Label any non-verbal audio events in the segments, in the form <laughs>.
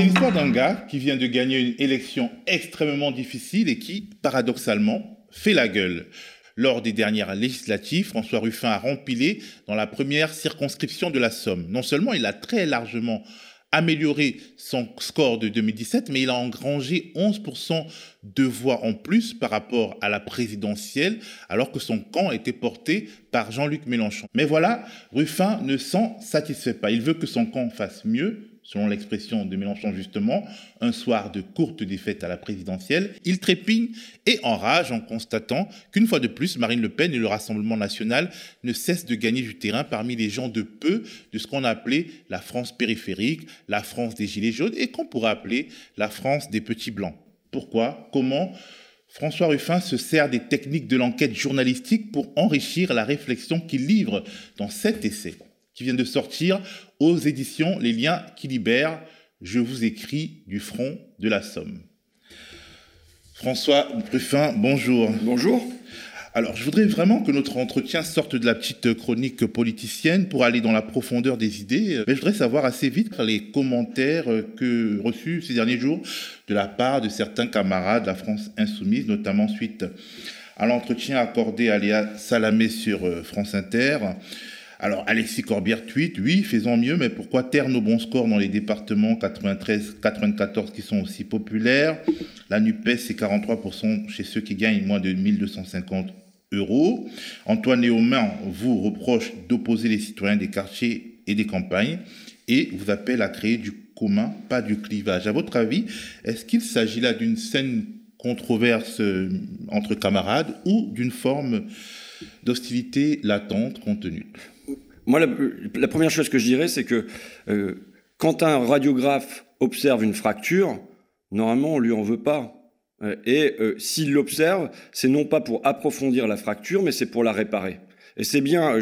C'est l'histoire d'un gars qui vient de gagner une élection extrêmement difficile et qui, paradoxalement, fait la gueule. Lors des dernières législatives, François Ruffin a rempilé dans la première circonscription de la Somme. Non seulement il a très largement amélioré son score de 2017, mais il a engrangé 11% de voix en plus par rapport à la présidentielle, alors que son camp était porté par Jean-Luc Mélenchon. Mais voilà, Ruffin ne s'en satisfait pas. Il veut que son camp fasse mieux, selon l'expression de Mélenchon justement, un soir de courte défaite à la présidentielle, il trépigne et enrage en constatant qu'une fois de plus, Marine Le Pen et le Rassemblement national ne cessent de gagner du terrain parmi les gens de peu de ce qu'on a appelé la France périphérique, la France des Gilets jaunes et qu'on pourrait appeler la France des petits blancs. Pourquoi? Comment? François Ruffin se sert des techniques de l'enquête journalistique pour enrichir la réflexion qu'il livre dans cet essai qui vient de sortir aux éditions Les liens qui libèrent. Je vous écris du front de la Somme. François Ruffin, bonjour. Bonjour. Alors, je voudrais vraiment que notre entretien sorte de la petite chronique politicienne pour aller dans la profondeur des idées. Mais je voudrais savoir assez vite les commentaires que reçus ces derniers jours de la part de certains camarades de la France insoumise, notamment suite à l'entretien accordé à Léa Salamé sur euh, France Inter. Alors, Alexis Corbière tweet, oui, faisons mieux, mais pourquoi taire nos bons scores dans les départements 93, 94 qui sont aussi populaires? La NUPES, c'est 43% chez ceux qui gagnent moins de 1250 euros. Antoine Néomain vous reproche d'opposer les citoyens des quartiers et des campagnes et vous appelle à créer du commun, pas du clivage. À votre avis, est-ce qu'il s'agit là d'une saine controverse euh, entre camarades ou d'une forme d'hostilité latente contenue moi, la, première chose que je dirais, c'est que euh, quand un radiographe observe une fracture, normalement, on lui en veut pas. Euh, et euh, s'il l'observe, c'est non pas pour approfondir la fracture, mais c'est pour la réparer. Et c'est bien,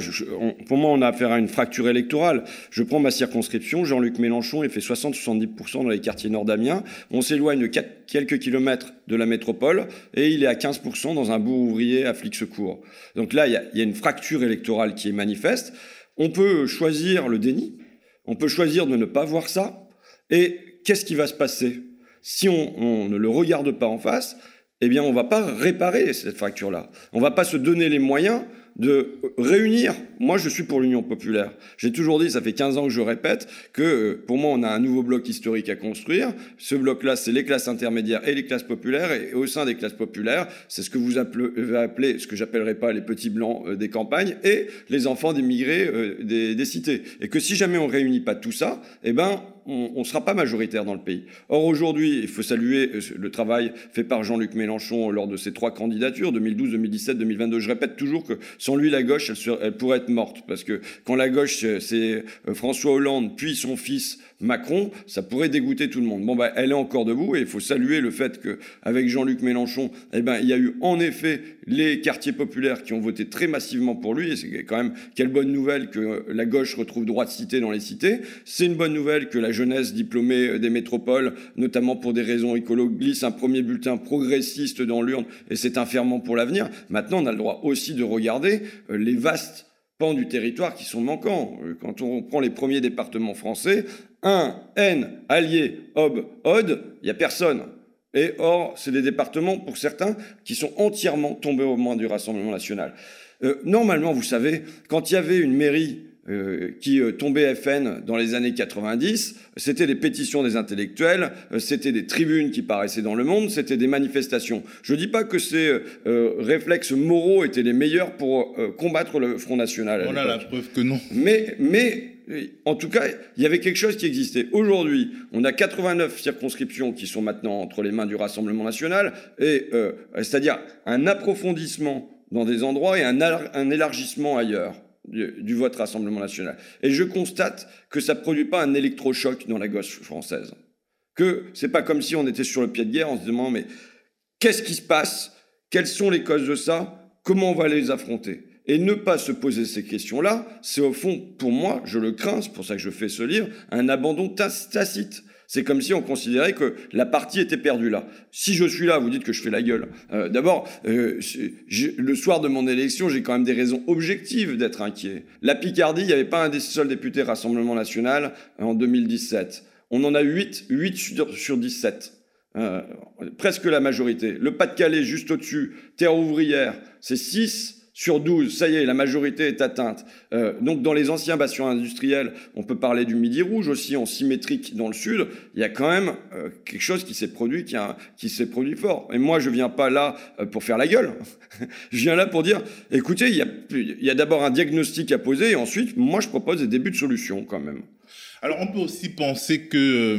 pour moi, on a affaire à une fracture électorale. Je prends ma circonscription, Jean-Luc Mélenchon, il fait 60-70% dans les quartiers nord d'Amiens. On s'éloigne de quelques kilomètres de la métropole et il est à 15% dans un bourg ouvrier à Flixecourt. Donc là, il y, a, une fracture électorale qui est manifeste. On peut choisir le déni, on peut choisir de ne pas voir ça, et qu'est-ce qui va se passer? Si on, ne le regarde pas en face, eh bien on ne va pas réparer cette fracture-là. On ne va pas se donner les moyens de réunir. Moi, je suis pour l'Union populaire. J'ai toujours dit, ça fait 15 ans que je répète, que euh, pour moi, on a un nouveau bloc historique à construire. Ce bloc-là, c'est les classes intermédiaires et les classes populaires. Et au sein des classes populaires, c'est ce que vous appelez, ce que j'appellerai pas les petits blancs euh, des campagnes et les enfants des migrés euh, des, des, cités. Et que si jamais on réunit pas tout ça, eh ben, on ne sera pas majoritaire dans le pays. Or, aujourd'hui, il faut saluer euh, le travail fait par Jean-Luc Mélenchon lors de ses trois candidatures, 2012, 2017, 2022. Je répète toujours que sans lui, la gauche, elle, pourrait être morte. Parce que quand la gauche, c'est euh, François Hollande, puis son fils Macron, ça pourrait dégoûter tout le monde. Bon, bah, elle est encore debout et il faut saluer le fait qu'avec Jean-Luc Mélenchon, eh ben, il y a eu en effet les quartiers populaires qui ont voté très massivement pour lui. Et c'est quand même quelle bonne nouvelle que la gauche retrouve droit de cité dans les cités. C'est une bonne nouvelle que la jeunesse diplômée des métropoles, notamment pour des raisons écologiques, glisse un premier bulletin progressiste dans l'urne et c'est un ferment pour l'avenir. Maintenant, on a le droit aussi de regarder euh, les vastes pans du territoire qui sont manquants. Euh, quand on prend les premiers départements français, 1, N, Allier, Ob, Odd, il n'y a personne. Et or, c'est des départements, pour certains, qui sont entièrement tombés au moins du Rassemblement national. Euh, normalement, vous savez, quand il y avait une mairie euh, qui euh, tombait FN dans les années 90, c'était des pétitions des intellectuels, c'était des tribunes qui paraissaient dans le monde, c'était des manifestations. Je ne dis pas que ces réflexes moraux étaient les meilleurs pour combattre le Front National. Voilà la preuve que non. Mais, mais en tout cas, il y avait quelque chose qui existait. Aujourd'hui, on a 89 circonscriptions qui sont maintenant entre les mains du Rassemblement national, et euh, c'est-à-dire un approfondissement dans des endroits et un, élargissement ailleurs du, vote Rassemblement national. Et je constate que ça ne produit pas un électrochoc dans la gauche française. Que c'est pas comme si on était sur le pied de guerre en se demandant mais qu'est-ce qui se passe? Quelles sont les causes de ça? Comment on va les affronter? Et ne pas se poser ces questions-là, c'est au fond, pour moi, je le crains, c'est pour ça que je fais ce livre, un abandon tacite. C'est comme si on considérait que la partie était perdue là. Si je suis là, vous dites que je fais la gueule. Euh, d'abord, euh, le soir de mon élection, j'ai quand même des raisons objectives d'être inquiet. La Picardie, il n'y avait pas un des seuls députés Rassemblement National en 2017. on en a 8, 8 sur, sur 17. Euh, presque la majorité. Le Pas-de-Calais, juste au-dessus, terre ouvrière, c'est 6 sur 12, ça y est, la majorité est atteinte. Euh, donc dans les anciens bassins industriels, on peut parler du Midi Rouge aussi en symétrique dans le sud. Il y a quand même euh, quelque chose qui s'est produit, qui, qui s'est produit fort. Et moi, je viens pas là euh, pour faire la gueule. <laughs> je viens là pour dire, écoutez, il y a, y a d'abord un diagnostic à poser et ensuite, moi, je propose des débuts de solutions quand même. Alors on peut aussi penser que euh,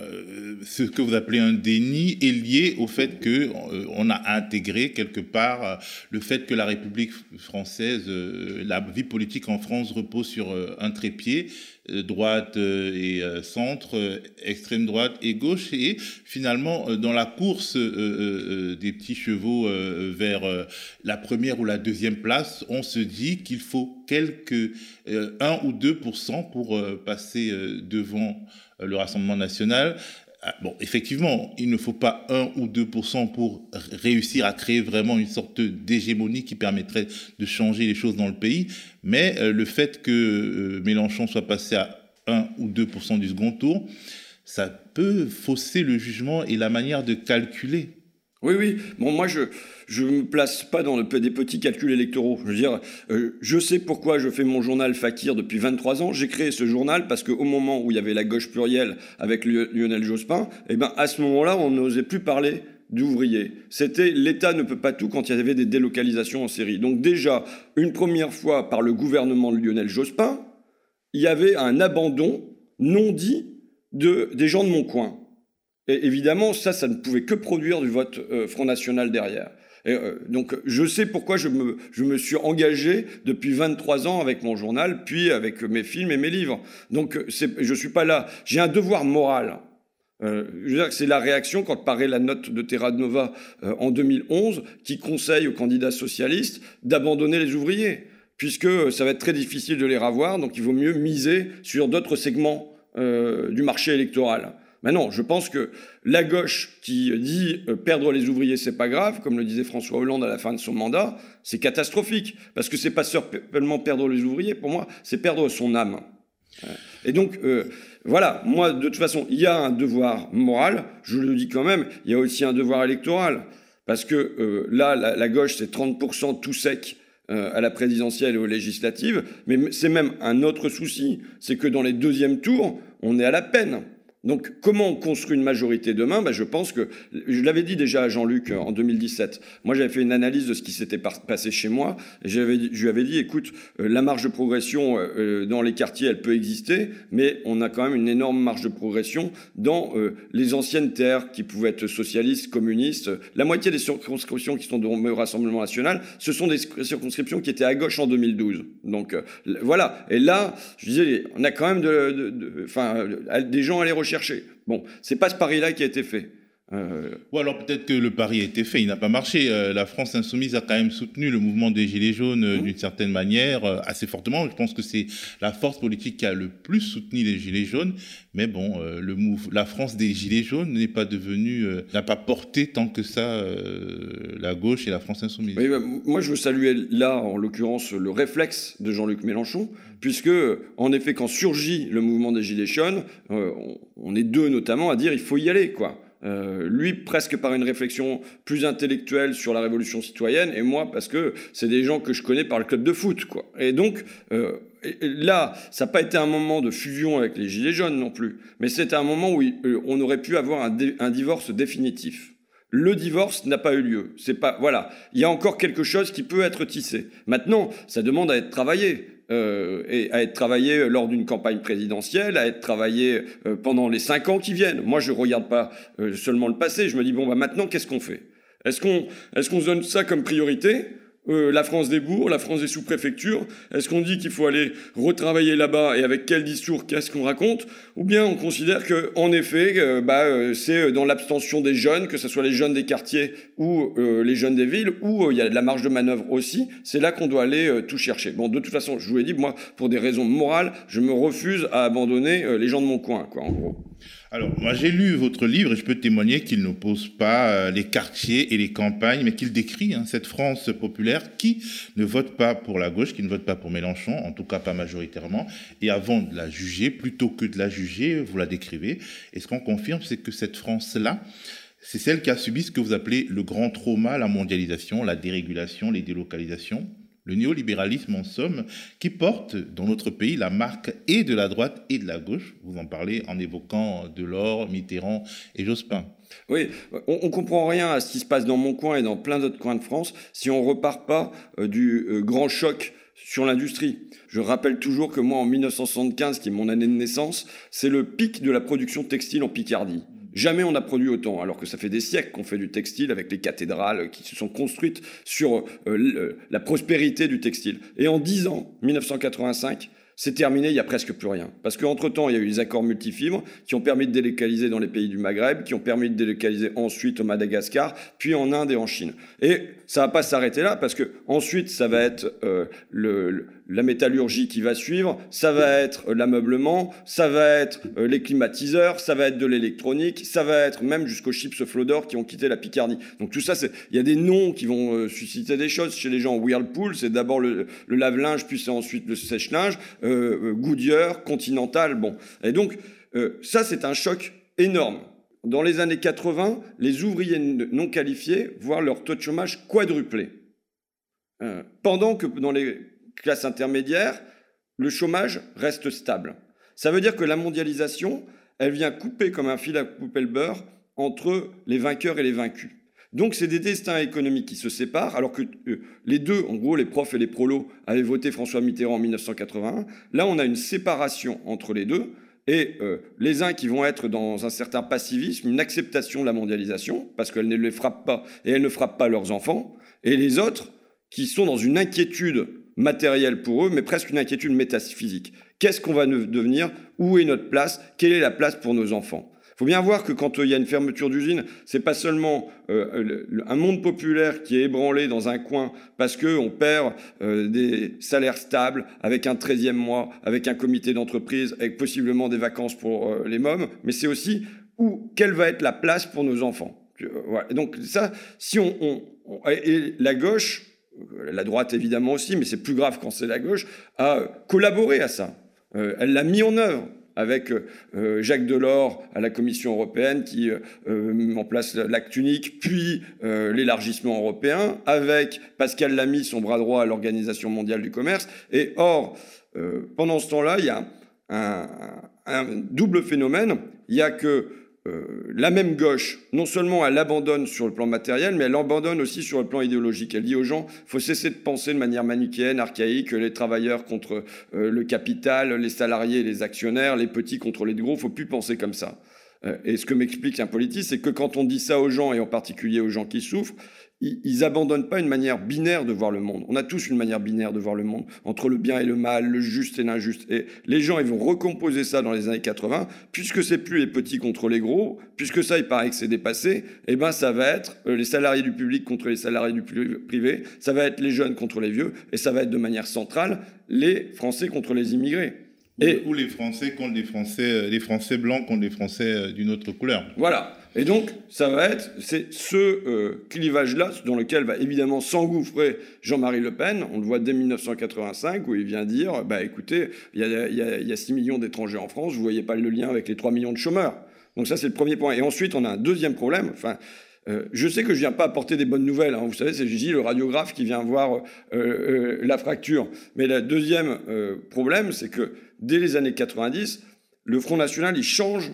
euh, ce que vous appelez un déni est lié au fait que euh, a intégré quelque part le fait que la République française, la vie politique en France repose sur un trépied. euh, droite euh, et euh, centre, extrême droite et gauche, et finalement dans la course des petits chevaux vers la première ou la deuxième place, on se dit qu'il faut quelques 1 ou 2% pour passer devant le Rassemblement national. Ah, bon, effectivement, il ne faut pas 1 ou 2 pour réussir à créer vraiment une sorte d'hégémonie qui permettrait de changer les choses dans le pays, mais euh, le fait que euh, Mélenchon soit passé à 1 ou 2% du second tour, ça peut fausser le jugement et la manière de calculer oui, oui. Bon, moi, je je me place pas dans des petits calculs électoraux. Je veux dire, euh, je sais pourquoi je fais mon journal Fakir depuis 23 ans. J'ai créé ce journal parce qu'au moment où il y avait la gauche plurielle avec Lionel Jospin, eh ben, à ce moment-là, on n'osait plus parler d'ouvriers. C'était l'État ne peut pas tout quand il y avait des délocalisations en série. Donc déjà, une première fois par le gouvernement de Lionel Jospin, il y avait un abandon non dit de, des gens de mon coin. Et évidemment, ça, ça ne pouvait que produire du vote euh, Front National derrière. Et, euh, donc, je sais pourquoi je me, suis engagé depuis 23 ans avec mon journal, puis avec mes films et mes livres. Donc, je suis pas là. J'ai un devoir moral. Euh, je veux dire que c'est la réaction quand paraît la note de Terra Nova euh, en 2011 qui conseille aux candidats socialistes d'abandonner les ouvriers, puisque ça va être très difficile de les ravoir, donc il vaut mieux miser sur d'autres segments du marché électoral. Maintenant, je pense que la gauche qui dit euh, perdre les ouvriers, c'est pas grave, comme le disait François Hollande à la fin de son mandat, c'est catastrophique. Parce que c'est pas seulement perdre les ouvriers, pour moi, c'est perdre son âme. Et donc, euh, voilà, moi, de toute façon, il y a un devoir moral, je le dis quand même, il y a aussi un devoir électoral. Parce que euh, là, la, gauche, c'est 30% tout sec à la présidentielle et aux législatives, mais c'est même un autre souci, c'est que dans les deuxièmes tours, on est à la peine. Donc comment on construit une majorité demain? Ben, Je pense que, je l'avais dit déjà à Jean-Luc euh, en 2017, moi j'avais fait une analyse de ce qui s'était passé chez moi, je lui avais dit, écoute, euh, la marge de progression euh, dans les quartiers, elle peut exister, mais on a quand même une énorme marge de progression dans les anciennes terres qui pouvaient être socialistes, communistes. La moitié des circonscriptions qui sont le Rassemblement national, ce sont des circonscriptions qui étaient à gauche en 2012. Donc voilà, et là, je disais, on a quand même des gens à les rechercher chercher. Bon, c'est pas ce pari-là qui a été fait. Euh, Ou alors peut-être que le pari a été fait, il n'a pas marché. Euh, la France insoumise a quand même soutenu le mouvement des Gilets jaunes euh, mmh. d'une certaine manière, assez fortement. Je pense que c'est la force politique qui a le plus soutenu les Gilets jaunes. Mais bon, le la France des Gilets jaunes n'est pas devenue, n'a pas porté tant que ça la gauche et la France insoumise. Bah, moi, je veux saluer là, en l'occurrence, le réflexe de Jean-Luc Mélenchon, puisque, en effet, quand surgit le mouvement des Gilets jaunes, on, on est deux notamment à dire il faut y aller, quoi. Euh, lui presque par une réflexion plus intellectuelle sur la révolution citoyenne, et moi parce que c'est des gens que je connais par le club de foot, quoi. Et donc euh, là, ça n'a pas été un moment de fusion avec les gilets jaunes non plus, mais c'est un moment où euh, on aurait pu avoir un, un divorce définitif. Le divorce n'a pas eu lieu. C'est pas voilà. Il y a encore quelque chose qui peut être tissé. Maintenant, ça demande à être travaillé. Euh, et à être travaillé lors d'une campagne présidentielle, à être travaillé euh, pendant les cinq ans qui viennent. Moi, je ne regarde pas euh, seulement le passé, je me dis, bon, bah, maintenant, qu'est-ce qu'on fait? Est-ce qu'on est qu'on se donne ça comme priorité? Euh, la France des bourgs, la France des sous-préfectures Est-ce qu'on dit qu'il faut aller retravailler là-bas et avec quel discours qu'est-ce qu'on raconte Ou bien on considère que, en effet, euh, bah, euh, c'est dans l'abstention des jeunes, que ce soit les jeunes des quartiers ou les jeunes des villes, où il y a de la marge de manœuvre aussi, c'est là qu'on doit aller tout chercher. Bon, de toute façon, je vous l'ai dit, moi, pour des raisons morales, je me refuse à abandonner les gens de mon coin, quoi, en gros. Alors, moi j'ai lu votre livre et je peux témoigner qu'il n'oppose pas euh, les quartiers et les campagnes, mais qu'il décrit hein, cette France populaire qui ne vote pas pour la gauche, qui ne vote pas pour Mélenchon, en tout cas pas majoritairement. Et avant de la juger, plutôt que de la juger, vous la décrivez. Et ce qu'on confirme, c'est que cette France-là, c'est celle qui a subi ce que vous appelez le grand trauma, la mondialisation, la dérégulation, les délocalisations le néolibéralisme en somme, qui porte dans notre pays la marque et de la droite et de la gauche. Vous en parlez en évoquant Delors, Mitterrand et Jospin. Oui, on, ne comprend rien à ce qui se passe dans mon coin et dans plein d'autres coins de France si on repart pas euh, du euh, grand choc sur l'industrie. Je rappelle toujours que moi, en 1975, qui est mon année de naissance, c'est le pic de la production textile en Picardie. Jamais on n'a produit autant, alors que ça fait des siècles qu'on fait du textile avec les cathédrales qui se sont construites sur euh, la prospérité du textile. Et en 10 ans, 1985, c'est terminé, il n'y a presque plus rien. Parce qu'entre-temps, il y a eu les accords multifibres qui ont permis de délocaliser dans les pays du Maghreb, qui ont permis de délocaliser ensuite au Madagascar, puis en Inde et en Chine. Et ça ne va pas s'arrêter là, parce que ensuite, ça va être euh, le, la métallurgie qui va suivre, ça va être euh, l'ameublement, ça va être euh, les climatiseurs, ça va être de l'électronique, ça va être même jusqu'aux chips Flodor qui ont quitté la Picardie. Donc tout ça, il y a des noms qui vont susciter des choses chez les gens. Whirlpool, c'est d'abord le, lave-linge, puis c'est ensuite le sèche-linge. Euh, Goodyear, Continental, bon. Et donc, euh, ça, c'est un choc énorme. Dans les années 80, les ouvriers non qualifiés voient leur taux de chômage quadruplé. Euh, pendant que dans les classes intermédiaires, le chômage reste stable. Ça veut dire que la mondialisation, elle vient couper comme un fil à couper le beurre entre les vainqueurs et les vaincus. Donc c'est des destins économiques qui se séparent, alors que euh, les deux, en gros les profs et les prolos, avaient voté François Mitterrand en 1981. Là, on a une séparation entre les deux, et euh, les uns qui vont être dans un certain passivisme, une acceptation de la mondialisation, parce qu'elle ne les frappe pas, et elle ne frappe pas leurs enfants, et les autres qui sont dans une inquiétude matérielle pour eux, mais presque une inquiétude métaphysique. Qu'est-ce qu'on va devenir? Où est notre place? Quelle est la place pour nos enfants? Il faut bien voir que quand euh, il y a une fermeture d'usine, c'est pas seulement euh, un monde populaire qui est ébranlé dans un coin parce qu'on perd euh, des salaires stables avec un 13e mois, avec un comité d'entreprise, avec possiblement des vacances pour les mômes, mais c'est aussi où, quelle va être la place pour nos enfants? donc ça, si on, et la gauche, la droite évidemment aussi, mais c'est plus grave quand c'est la gauche, a collaboré à ça. elle l'a mis en œuvre avec euh, Jacques Delors à la Commission européenne qui euh, met en place l'acte unique, puis euh, l'élargissement européen, avec Pascal Lamy, son bras droit à l'Organisation mondiale du commerce. Et or, pendant ce temps-là, il y a un, un, double phénomène. Il y a que euh, la même gauche, non seulement elle abandonne sur le plan matériel, mais elle abandonne aussi sur le plan idéologique. Elle dit aux gens, faut cesser de penser de manière manichéenne, archaïque, les travailleurs contre euh, le capital, les salariés, les actionnaires, les petits contre les gros, faut plus penser comme ça. Euh, et ce que m'explique un politique, c'est que quand on dit ça aux gens, et en particulier aux gens qui souffrent, ils abandonnent pas une manière binaire de voir le monde. On a tous une manière binaire de voir le monde, entre le bien et le mal, le juste et l'injuste. Et les gens, ils vont recomposer ça dans les années 80, puisque c'est plus les petits contre les gros, puisque ça, il paraît que c'est dépassé, eh ben ça va être euh, les salariés du public contre les salariés du privé, ça va être les jeunes contre les vieux, et ça va être de manière centrale les Français contre les immigrés. Et, ou les Français contre les Français, euh, les Français blancs contre les Français euh, d'une autre couleur. Voilà. Et donc, ça va être c'est ce euh, clivage-là dans lequel va évidemment s'engouffrer Jean-Marie Le Pen. On le voit dès 1985 où il vient dire bah écoutez, il y a, y a 6 millions d'étrangers en France, vous voyez pas le lien avec les 3 millions de chômeurs. Donc ça, c'est le premier point. Et ensuite, on a un deuxième problème. Enfin, euh, je sais que je viens pas apporter des bonnes nouvelles. Hein. Vous savez, c'est Gigi, le radiographe, qui vient voir euh, la fracture. Mais le deuxième problème, c'est que dès les années 90, le Front National, il change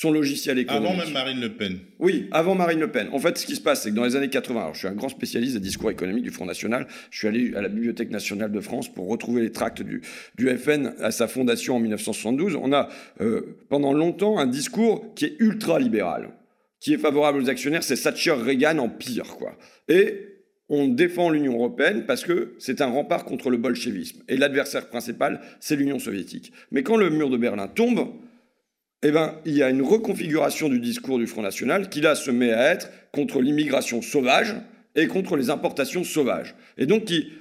son logiciel économique. Avant même Marine Le Pen. Oui, avant Marine Le Pen. En fait, ce qui se passe, c'est que dans les années 80, alors je suis un grand spécialiste des discours économiques du Front National, je suis allé à la Bibliothèque nationale de France pour retrouver les tracts du, du FN à sa fondation en 1972. On a euh, pendant longtemps un discours qui est ultra libéral, qui est favorable aux actionnaires, c'est Thatcher Reagan en pire, quoi. Et on défend l'Union européenne parce que c'est un rempart contre le bolchevisme. Et l'adversaire principal, c'est l'Union soviétique. Mais quand le mur de Berlin tombe, eh ben, il y a une reconfiguration du discours du Front National qui là se met à être contre l'immigration sauvage et contre les importations sauvages. Et donc qui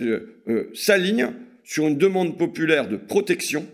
euh, euh, s'aligne sur une demande populaire de protection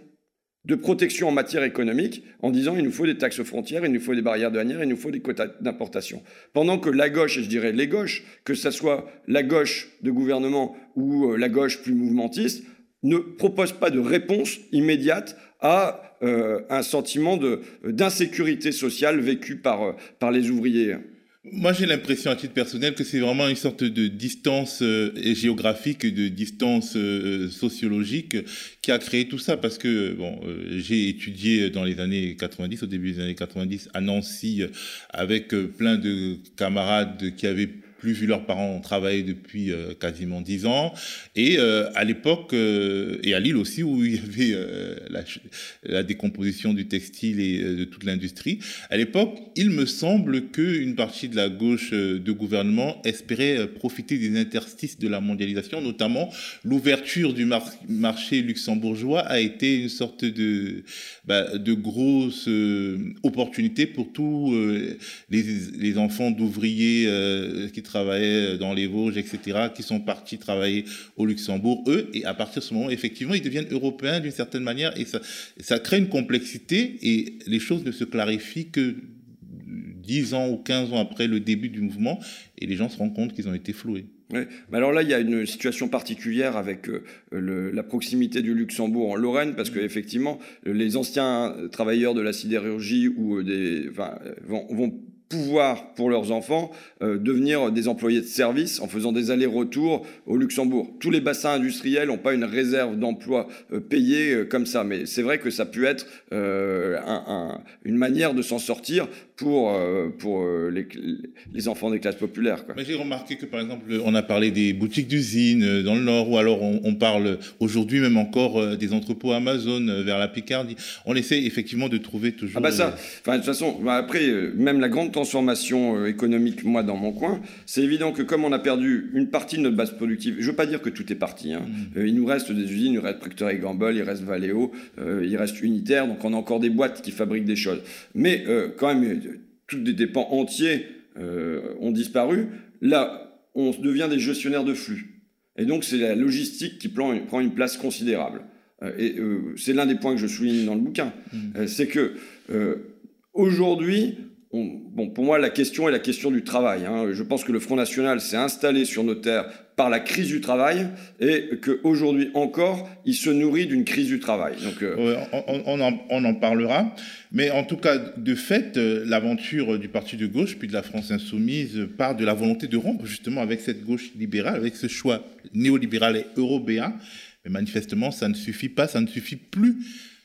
de protection en matière économique en disant il nous faut des taxes frontières, il nous faut des barrières douanières, il nous faut des quotas d'importation. Pendant que la gauche, et je dirais les gauches, que ce soit la gauche de gouvernement ou euh, la gauche plus mouvementiste, ne propose pas de réponse immédiate à euh, un sentiment d'insécurité sociale vécu par, par les ouvriers. Moi, j'ai l'impression, à titre personnel, que c'est vraiment une sorte de distance euh, géographique, de distance euh, sociologique qui a créé tout ça. Parce que, bon, euh, j'ai étudié dans les années 90, au début des années 90, à Nancy, avec plein de camarades qui avaient plus vu leurs parents travailler depuis euh, quasiment dix ans. Et euh, à l'époque, euh, et à Lille aussi, où il y avait la, décomposition du textile et de toute l'industrie, à l'époque, il me semble qu'une partie de la gauche de gouvernement espérait profiter des interstices de la mondialisation, notamment l'ouverture du marché luxembourgeois a été une sorte de, bah, de grosse opportunité pour tous les, les enfants d'ouvriers qui travaillaient dans les Vosges, etc., qui sont partis travailler au Luxembourg, eux, et à partir de ce moment, effectivement, ils deviennent européens d'une certaine manière, et ça, ça crée une complexité, et les choses ne se clarifient que 10 ans ou 15 ans après le début du mouvement, et les gens se rendent compte qu'ils ont été floués. Mais alors là, il y a une situation particulière avec euh, le, la proximité du Luxembourg en Lorraine, parce qu'effectivement, les anciens travailleurs de la sidérurgie ou euh, des, enfin, vont, vont pouvoir pour leurs enfants euh, devenir des employés de service en faisant des allers-retours au Luxembourg. Tous les bassins industriels n'ont pas une réserve d'emploi euh, payée euh, comme ça, mais c'est vrai que ça peut être euh, un, un, une manière de s'en sortir pour, pour les, les, enfants des classes populaires. J'ai remarqué que par exemple, on a parlé des boutiques d'usines dans le Nord, ou alors on, on parle aujourd'hui même encore des entrepôts Amazon vers la Picardie. On essaie effectivement de trouver toujours... Ah bah ça, enfin, de toute façon, bah après, même la grande transformation euh, économique, moi, dans mon coin, c'est évident que comme on a perdu une partie de notre base productive, je ne veux pas dire que tout est parti, hein. mmh. euh, il nous reste des usines, il nous reste Procter Gamble, il reste Valeo, euh, il reste Unitaire, donc on a encore des boîtes qui fabriquent des choses. Mais euh, quand même, tous des dépens entiers euh, ont disparu. Là, on devient des gestionnaires de flux. Et donc, c'est la logistique qui prend une, place considérable. Euh, et c'est l'un des points que je souligne dans le bouquin. Mmh. c'est que aujourd'hui, on, bon, pour moi, la question est la question du travail. Hein. Je pense que le Front National s'est installé sur nos terres par la crise du travail et qu'aujourd'hui encore, il se nourrit d'une crise du travail. Donc, euh... on, on, en, on, en, parlera. Mais en tout cas, de fait, euh, l'aventure du Parti de gauche, puis de la France insoumise, part de la volonté de rompre justement avec cette gauche libérale, avec ce choix néolibéral et européen. Mais manifestement, ça ne suffit pas, ça ne suffit plus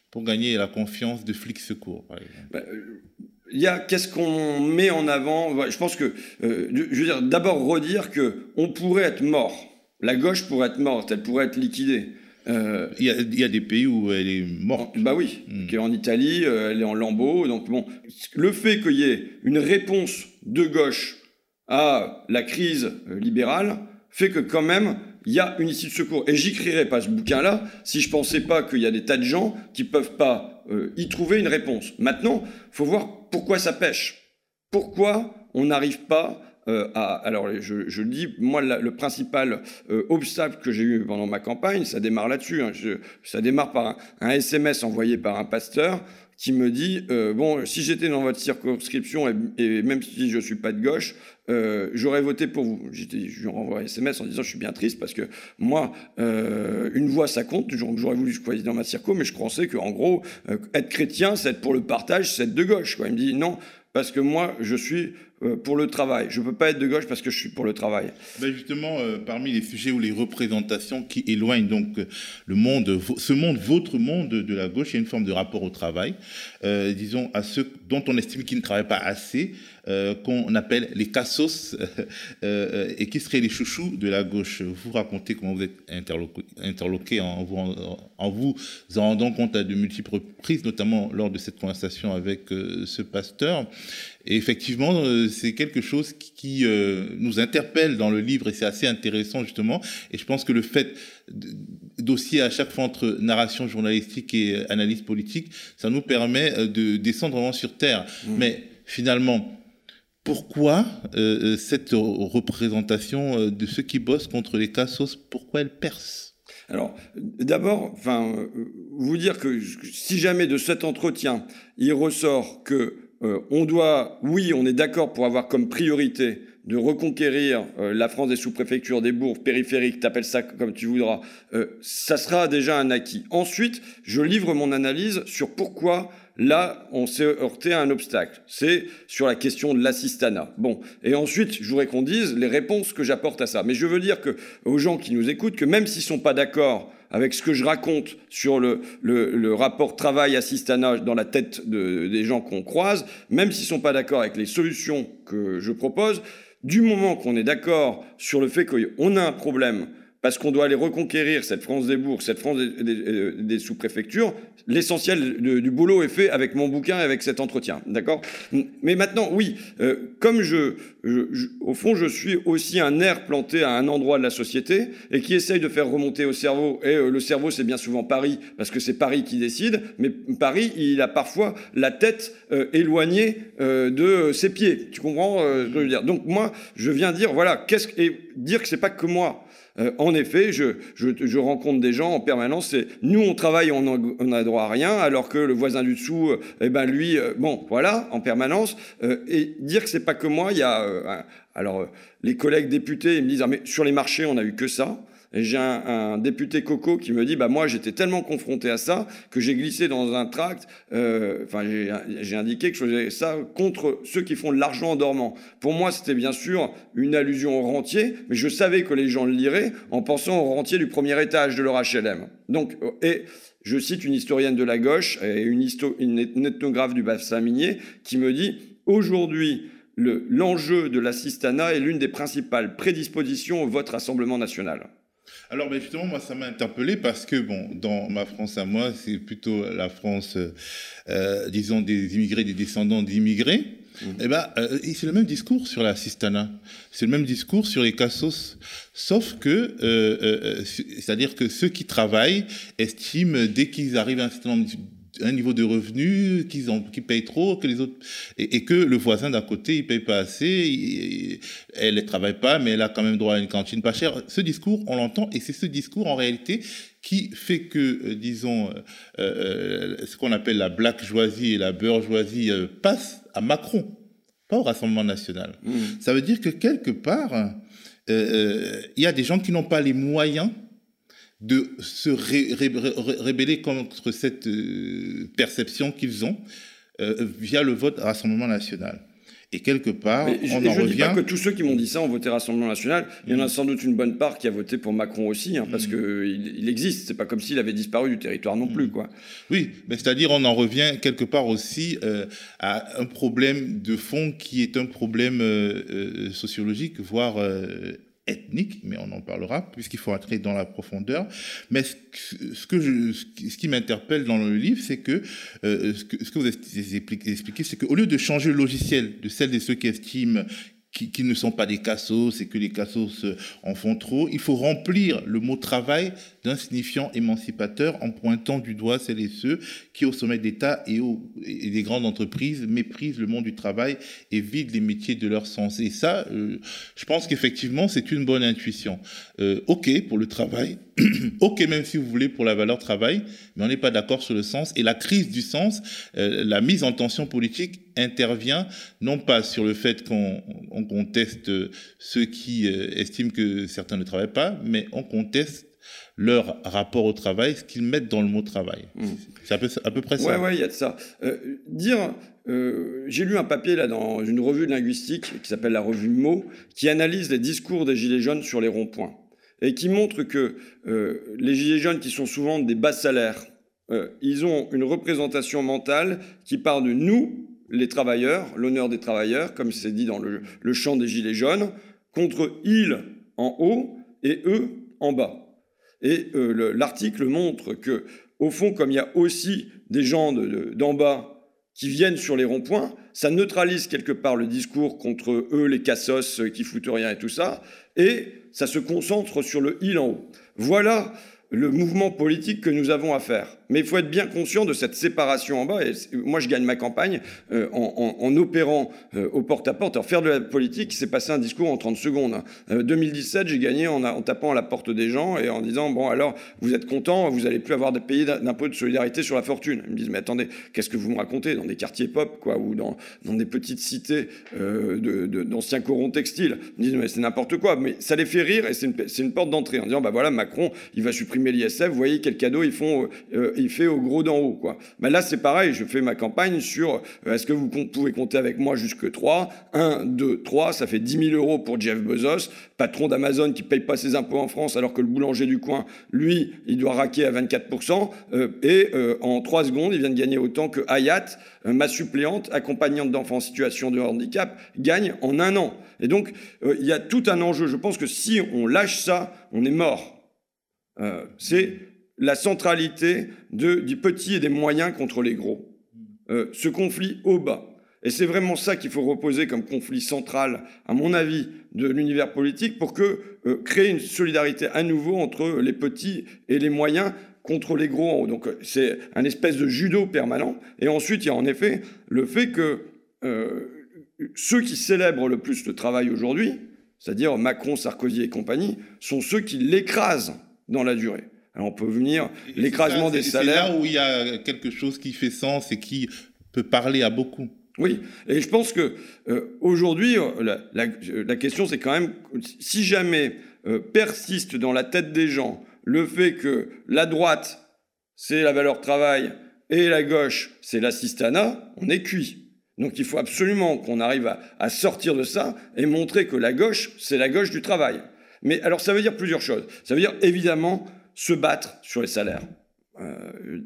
pour gagner la confiance de flics secours, par exemple. Euh il y a qu'est-ce qu'on met en avant? Je pense que, euh, je veux dire, d'abord redire que on pourrait être mort. La gauche pourrait être morte, elle pourrait être liquidée. Euh, il, y a, il, y a, des pays où elle est morte. Bah oui, mm. qui est en Italie, euh, elle est en lambeaux. Donc bon, le fait qu'il y ait une réponse de gauche à la crise libérale fait que quand même il y a une issue de secours. Et j'écrirais pas ce bouquin-là si je pensais pas qu'il y a des tas de gens qui peuvent pas euh, y trouver une réponse. Maintenant, faut voir pourquoi ça pêche? Pourquoi on n'arrive pas euh, à... Alors, je, dis, moi, le principal euh, obstacle que j'ai eu pendant ma campagne, ça démarre là-dessus. Hein. ça démarre par un, SMS envoyé par un pasteur qui me dit euh, bon si j'étais dans votre circonscription et, même si je suis pas de gauche euh, j'aurais voté pour vous. Je lui renvoie un SMS en disant je suis bien triste parce que moi euh, une voix ça compte. J'aurais voulu choisir dans ma circo mais je pensais que en gros euh, être chrétien c'est être pour le partage c'est être de gauche quoi. Il me dit non parce que moi je suis pour le travail. Je ne peux pas être de gauche parce que je suis pour le travail. Ben justement, euh, parmi les sujets ou les représentations qui éloignent donc euh, le monde, ce monde, votre monde de la gauche, il y a une forme de rapport au travail, euh, disons à ceux dont on estime qu'ils ne travaillent pas assez, euh, qu'on appelle les cassos <laughs> euh, et qui seraient les chouchous de la gauche. Vous racontez comment vous êtes interloqué, interloqué en, vous, en, vous en rendant compte à de multiples reprises, notamment lors de cette conversation avec ce pasteur. Et effectivement, c'est quelque chose qui, euh, nous interpelle dans le livre et c'est assez intéressant justement. Et je pense que le fait dossier à chaque fois entre narration journalistique et analyse politique, ça nous permet de descendre vraiment sur terre. Mmh. Mais finalement, pourquoi euh, cette représentation de ceux qui bossent contre les cassos, pourquoi elle perce Alors, d'abord, enfin, vous dire que si jamais de cet entretien, il ressort que on doit, oui, on est d'accord pour avoir comme priorité de reconquérir euh, la France des sous-préfectures, des bourgs périphériques, t'appelles ça comme tu voudras, euh, ça sera déjà un acquis. Ensuite, je livre mon analyse sur pourquoi là, on s'est heurté à un obstacle. C'est sur la question de l'assistanat. Bon, et ensuite, je voudrais qu'on dise les réponses que j'apporte à ça. Mais je veux dire que aux gens qui nous écoutent, que même s'ils sont pas d'accord avec ce que je raconte sur le, le, rapport travail-assistanat dans la tête des gens qu'on croise, même s'ils sont pas d'accord avec les solutions que je propose, du moment qu'on est d'accord sur le fait qu'on a un problème parce qu'on doit aller reconquérir cette France des bourgs, cette France des, sous-préfectures, l'essentiel du boulot est fait avec mon bouquin et avec cet entretien. D'accord? Mais maintenant, oui, euh, comme je, au fond, je suis aussi un air planté à un endroit de la société et qui essaye de faire remonter au cerveau, et euh, le cerveau, c'est bien souvent Paris, parce que c'est Paris qui décide, mais Paris, il a parfois la tête euh, éloignée de ses pieds. Tu comprends ce que je veux dire? Donc moi, je viens dire, voilà, qu'est-ce et dire que c'est pas que moi euh, en effet, je, rencontre des gens en permanence. Et nous, on travaille, on n'a droit à rien, alors que le voisin du dessous, euh, eh ben lui, euh, bon, voilà, en permanence. et dire que c'est pas que moi, il y a, alors les collègues députés, ils me disent, ah, mais sur les marchés, on a eu que ça. J'ai un, député Coco qui me dit, bah moi j'étais tellement confronté à ça que j'ai glissé dans un tract, euh, enfin j'ai indiqué que je faisais ça contre ceux qui font de l'argent en dormant. Pour moi c'était bien sûr une allusion au rentier, mais je savais que les gens le liraient en pensant au rentier du premier étage de leur HLM. Donc, euh, et je cite une historienne de la gauche et une, une ethnographe du bassin minier qui me dit, aujourd'hui, l'enjeu de l'assistanat est l'une des principales prédispositions au vote Rassemblement national. Alors, mais justement, moi, ça m'a interpellé parce que, bon, dans ma France à moi, c'est plutôt la France, euh, disons, des immigrés, des descendants d'immigrés. Mmh. Eh ben, euh, c'est le même discours sur la Sistana. C'est le même discours sur les cassos. Sauf que, euh, c'est-à-dire que ceux qui travaillent estiment, dès qu'ils arrivent à un certain nombre un niveau de revenus qu'ils ont, qui payent trop, que les autres, et, que le voisin d'à côté, il paye pas assez, elle ne travaille pas, mais elle a quand même droit à une cantine pas chère. Ce discours, on l'entend, et c'est ce discours, en réalité, qui fait que, euh, disons, euh, euh, ce qu'on appelle la black-joisie et la beurgeoisie passent à Macron, pas au Rassemblement national. Mmh. Ça veut dire que quelque part, il y a des gens qui n'ont pas les moyens de se rébeller contre cette euh, perception qu'ils ont euh, via le vote Rassemblement national. Et quelque part, on en je revient. dis pas que tous ceux qui m'ont dit ça ont voté Rassemblement national. Il y en a sans doute une bonne part qui a voté pour Macron aussi, hein, parce mm. qu'il il existe. C'est pas comme s'il avait disparu du territoire non plus, mm. quoi. Oui, mais c'est-à-dire on en revient quelque part aussi euh, à un problème de fond qui est un problème sociologique, voire ethnique, mais on en parlera puisqu'il faut entrer dans la profondeur. Mais ce, que ce qui m'interpelle dans le livre, c'est que, euh, ce que, vous expliquez, c'est qu'au lieu de changer le logiciel de celles et ceux qui estiment qui, ne sont pas des cassos et que les cassos en font trop. Il faut remplir le mot travail d'un signifiant émancipateur en pointant du doigt celles et ceux qui, au sommet d'État et, et, des grandes entreprises, méprisent le monde du travail et vident les métiers de leur sens. Et ça, euh, je pense qu'effectivement, c'est une bonne intuition. Euh, OK pour le travail, <clears throat> OK même si vous voulez pour la valeur travail, mais on n'est pas d'accord sur le sens. Et la crise du sens, euh, la mise en tension politique intervient non pas sur le fait qu'on conteste ceux qui estiment que certains ne travaillent pas, mais on conteste leur rapport au travail, ce qu'ils mettent dans le mot travail. Mmh. C'est à peu, à peu, près ça. Oui, il y a de ça. Euh, dire, euh, j'ai lu un papier là dans une revue de linguistique qui s'appelle la revue Mots, qui analyse les discours des gilets jaunes sur les ronds-points et qui montre que euh, les gilets jaunes, qui sont souvent des bas salaires, ils ont une représentation mentale qui part de nous, les travailleurs, l'honneur des travailleurs, comme c'est dit dans le, chant des gilets jaunes, contre ils en haut et eux en bas. Et euh, l'article montre que, au fond, comme il y a aussi des gens d'en bas qui viennent sur les ronds-points, ça neutralise quelque part le discours contre eux, les cassos qui foutent rien et tout ça, et ça se concentre sur le il en haut. Voilà le mouvement politique que nous avons à faire. Mais il faut être bien conscient de cette séparation en bas. Moi, je gagne ma campagne euh, en, opérant euh, au porte-à-porte. Alors, faire de la politique, c'est passer un discours en 30 secondes. 2017, hein. j'ai gagné en, tapant à la porte des gens et en disant, bon, alors, vous êtes content, vous n'allez plus avoir de payer d'impôt de solidarité sur la fortune. Ils me disent, mais attendez, qu'est-ce que vous me racontez Dans des quartiers pop, quoi, ou dans, des petites cités d'anciens corons textiles. Ils me disent, mais c'est n'importe quoi. Mais ça les fait rire et c'est une, une, porte d'entrée en disant, bah voilà, Macron, il va supprimer l'ISF, vous voyez quel cadeau ils font, euh, il fait au gros d'en haut. Quoi. Ben là, c'est pareil, je fais ma campagne sur euh, est-ce que vous pouvez compter avec moi jusque 3 1, 2, 3, ça fait 10 000 euros pour Jeff Bezos, patron d'Amazon qui paye pas ses impôts en France alors que le boulanger du coin, lui, il doit raquer à 24%, euh, et en 3 secondes, il vient de gagner autant que Hayat, ma suppléante, accompagnante d'enfants en situation de handicap, gagne en un an. Et donc, il y a tout un enjeu. Je pense que si on lâche ça, on est mort. Euh, c'est la centralité du petit et des moyens contre les gros. Euh, ce conflit au bas. Et c'est vraiment ça qu'il faut reposer comme conflit central, à mon avis, de l'univers politique pour que euh, créer une solidarité à nouveau entre les petits et les moyens contre les gros en haut. Donc c'est un espèce de judo permanent. Et ensuite, il y a en effet le fait que ceux qui célèbrent le plus le travail aujourd'hui, c'est-à-dire Macron, Sarkozy et compagnie, sont ceux qui l'écrasent dans la durée. Alors on peut venir l'écrasement des salaires. C'est là où il y a quelque chose qui fait sens et qui peut parler à beaucoup. Oui, et je pense que euh, aujourd'hui, euh, la, question c'est quand même si jamais euh, persiste dans la tête des gens le fait que la droite c'est la valeur travail et la gauche c'est l'assistanat, on est cuit. Donc il faut absolument qu'on arrive à, à sortir de ça et montrer que la gauche c'est la gauche du travail. Mais alors ça veut dire plusieurs choses. Ça veut dire évidemment se battre sur les salaires. Euh,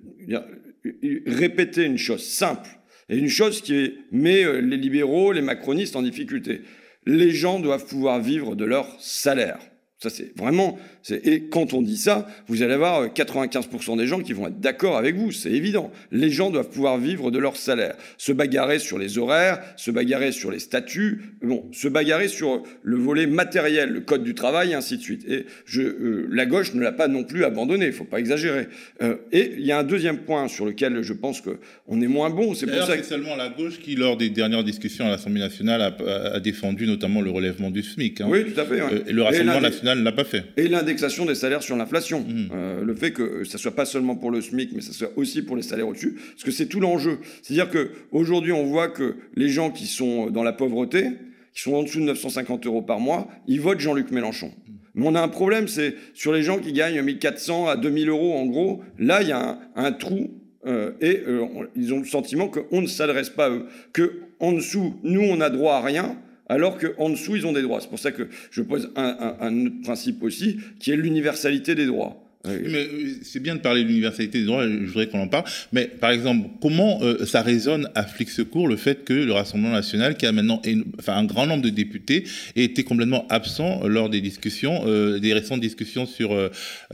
répéter une chose simple et une chose qui met euh, les libéraux, les macronistes en difficulté. Les gens doivent pouvoir vivre de leur salaire. Ça, c'est vraiment. Et quand on dit ça, vous allez avoir 95% euh, des gens qui vont être d'accord avec vous, c'est évident. Les gens doivent pouvoir vivre de leur salaire. Se bagarrer sur les horaires, se bagarrer sur les statuts, bon, se bagarrer sur le volet matériel, le code du travail, et ainsi de suite. Et je, euh, la gauche ne l'a pas non plus abandonné, il faut pas exagérer. Euh, et il y a un deuxième point sur lequel je pense qu'on est moins bon. C'est pour ça que... c'est seulement la gauche qui, lors des dernières discussions à l'Assemblée nationale, a, défendu notamment le relèvement du SMIC. Hein. Oui, tout à fait. et le Rassemblement national ne l'a pas fait. Et l'indexation des salaires sur l'inflation. Mmh. Euh, le fait que ça soit pas seulement pour le SMIC, mais ça soit aussi pour les salaires au-dessus, parce que c'est tout l'enjeu. C'est-à-dire qu'aujourd'hui, on voit que les gens qui sont dans la pauvreté, qui sont en dessous de 950 euros par mois, ils votent Jean-Luc Mélenchon. Mmh. Mais on a un problème, c'est sur les gens qui gagnent 1400 à 2000 euros en gros, là, il y a un, trou euh, et euh, ils ont le sentiment qu'on ne s'adresse pas à eux. Que en dessous, nous, on a droit à rien, alors qu'en dessous, ils ont des droits. C'est pour ça que je pose un, autre principe aussi, qui est l'universalité des droits. Mais euh, c'est bien de parler de l'universalité des droits, je voudrais qu'on en parle. Mais par exemple, comment euh, ça résonne à Flic Secours le fait que le Rassemblement national, qui a maintenant enfin, un grand nombre de députés, ait été complètement absent lors des discussions, euh, des récentes discussions sur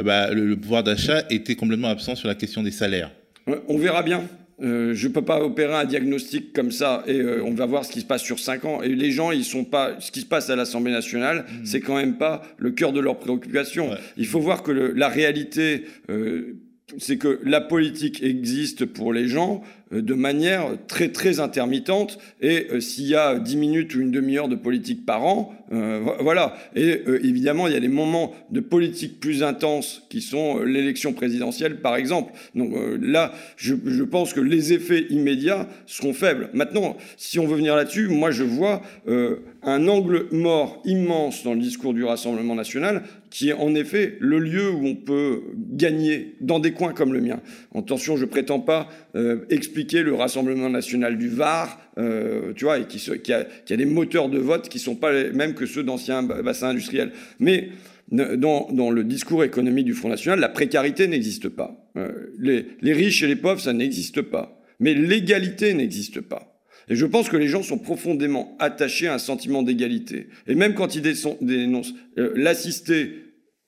bah, le pouvoir d'achat, était complètement absent sur la question des salaires? On verra bien. Euh, je ne peux pas opérer un diagnostic comme ça et euh, on va voir ce qui se passe sur cinq ans. Et les gens, ils sont pas. Ce qui se passe à l'Assemblée nationale, mmh. c'est quand même pas le cœur de leurs préoccupations. Il faut voir que la réalité, euh, c'est que la politique existe pour les gens de manière très très intermittente et euh, s'il y a 10 minutes ou une demi-heure de politique par an, euh, voilà. Et évidemment, il y a des moments de politique plus intenses qui sont l'élection présidentielle, par exemple. Donc là, je, pense que les effets immédiats seront faibles. Maintenant, si on veut venir là-dessus, moi je vois un angle mort immense dans le discours du Rassemblement national qui est en effet le lieu où on peut gagner dans des coins comme le mien. Attention, je prétends pas expliquer le Rassemblement national du Var, euh, tu vois, et qui, a, des moteurs de vote qui sont pas les mêmes que ceux d'anciens bassins industriels. Mais dans, le discours économique du Front National, la précarité n'existe pas. Euh, les, les riches et les pauvres, ça n'existe pas. Mais l'égalité n'existe pas. Et je pense que les gens sont profondément attachés à un sentiment d'égalité. Et même quand ils dénoncent euh, l'assister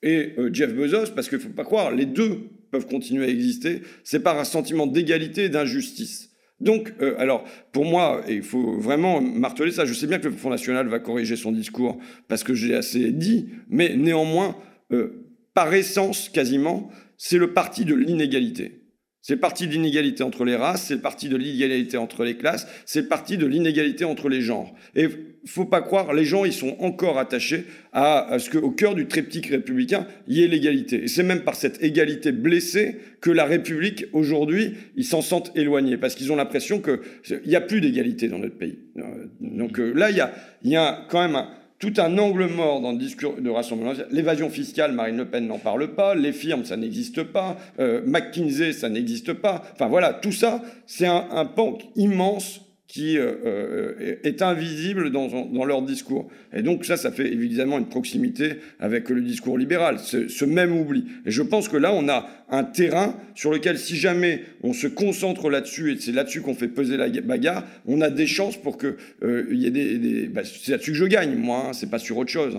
et Jeff Bezos, parce qu'il ne faut pas croire, les deux continuer à exister, c'est par un sentiment d'égalité et d'injustice. Donc, euh, alors, pour moi, il faut vraiment marteler ça. Je sais bien que le Front National va corriger son discours parce que j'ai assez dit, mais néanmoins, euh, par essence, quasiment, c'est le parti de l'inégalité. C'est parti de l'inégalité entre les races, c'est parti de l'inégalité entre les classes, c'est parti de l'inégalité entre les genres. Et faut pas croire, les gens, ils sont encore attachés à, ce qu'au cœur du triptyque républicain, il y ait l'égalité. Et c'est même par cette égalité blessée que la République, aujourd'hui, ils s'en sentent éloignés, parce qu'ils ont l'impression qu'il n'y a plus d'égalité dans notre pays. Euh, donc euh, là, il y a, y a quand même tout un angle mort dans le discours de rassemblement. L'évasion fiscale, Marine Le Pen n'en parle pas, les firmes, ça n'existe pas, euh, McKinsey, ça n'existe pas. Enfin voilà, tout ça, c'est un, un immense qui euh, euh, est invisible dans, leur discours. Et donc ça, ça fait évidemment une proximité avec le discours libéral, ce, même oubli. Et je pense que là, on a un terrain sur lequel, si jamais on se concentre là-dessus, et c'est là-dessus qu'on fait peser la bagarre, on a des chances pour que euh, y ait des... bah, c'est là-dessus que je gagne, moi, hein, c'est pas sur autre chose.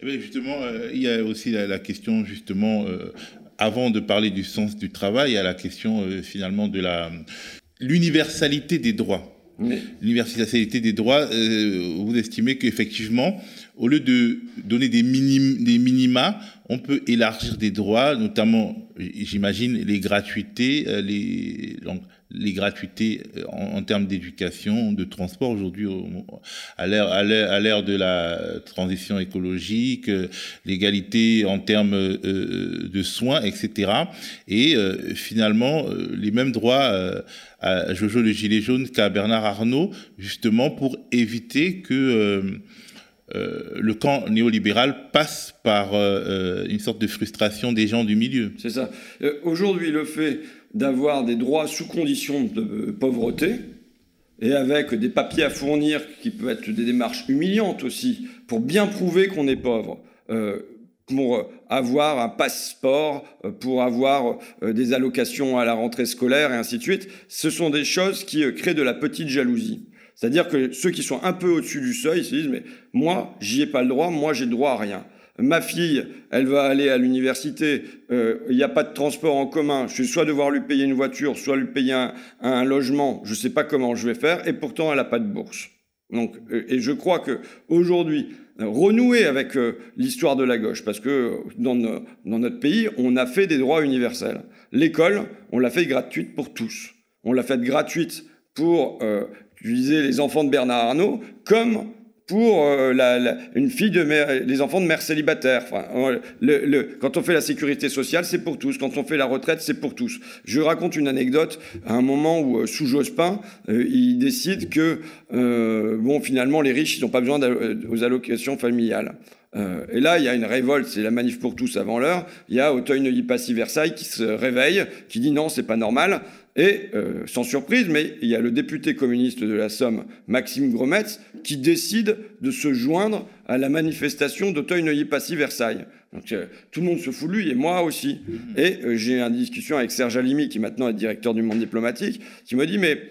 Et eh justement, il y a aussi la, la question, justement, avant de parler du sens du travail, il y a la question finalement de la l'universalité des droits. L'universalité des droits, euh, vous estimez qu'effectivement, au lieu de donner des, minima, on peut élargir des droits, notamment, j'imagine, les gratuités, euh, les, les gratuités euh, en, termes d'éducation, de transport aujourd'hui, à l'ère de la transition écologique, l'égalité en termes de soins, etc. Et finalement, les mêmes droits à Jojo le Gilet jaune qu'à Bernard Arnault, justement pour éviter que euh, euh, le camp néolibéral passe par euh, une sorte de frustration des gens du milieu. C'est ça. Aujourd'hui, le fait d'avoir des droits sous condition de pauvreté, et avec des papiers à fournir qui peuvent être des démarches humiliantes aussi, pour bien prouver qu'on est pauvre, pour euh, avoir un passeport, euh, pour avoir euh, des allocations à la rentrée scolaire et ainsi de suite. Ce sont des choses qui créent de la petite jalousie. C'est-à-dire que ceux qui sont un peu au-dessus du seuil se disent mais moi j'y ai pas le droit, moi j'ai droit à rien. Ma fille, elle va aller à l'université, il n'y a pas de transport en commun, je vais soit devoir lui payer une voiture, soit lui payer un, logement, je ne sais pas comment je vais faire, et pourtant elle n'a pas de bourse. Donc, et je crois que aujourd'hui, renouer avec euh, l'histoire de la gauche, parce que dans, notre pays, on a fait des droits universels. L'école, on l'a fait gratuite pour tous. On l'a fait gratuite pour, euh, utiliser les enfants de Bernard Arnault, comme pour euh, une fille de les enfants de mères célibataires. Le, quand on fait la sécurité sociale, c'est pour tous. Quand on fait la retraite, c'est pour tous. Je raconte une anecdote à un moment où, euh, sous Jospin, euh, il décide que, bon, finalement, les riches, ils n'ont pas besoin aux allocations familiales. et là, il y a une révolte, c'est la manif pour tous avant l'heure. Il y a Auteuil-Neuilly-Passy-Versailles qui se réveille, qui dit non, c'est pas normal. Et, euh, sans surprise, mais il y a le député communiste de la Somme, Maxime Grometz, qui décide de se joindre à la manifestation d'Auteuil-Neuilly-Passy-Versailles. Donc euh, tout le monde se fout de lui, et moi aussi. Et euh, j'ai une discussion avec Serge Alimi, qui maintenant est directeur du monde diplomatique, qui me dit, mais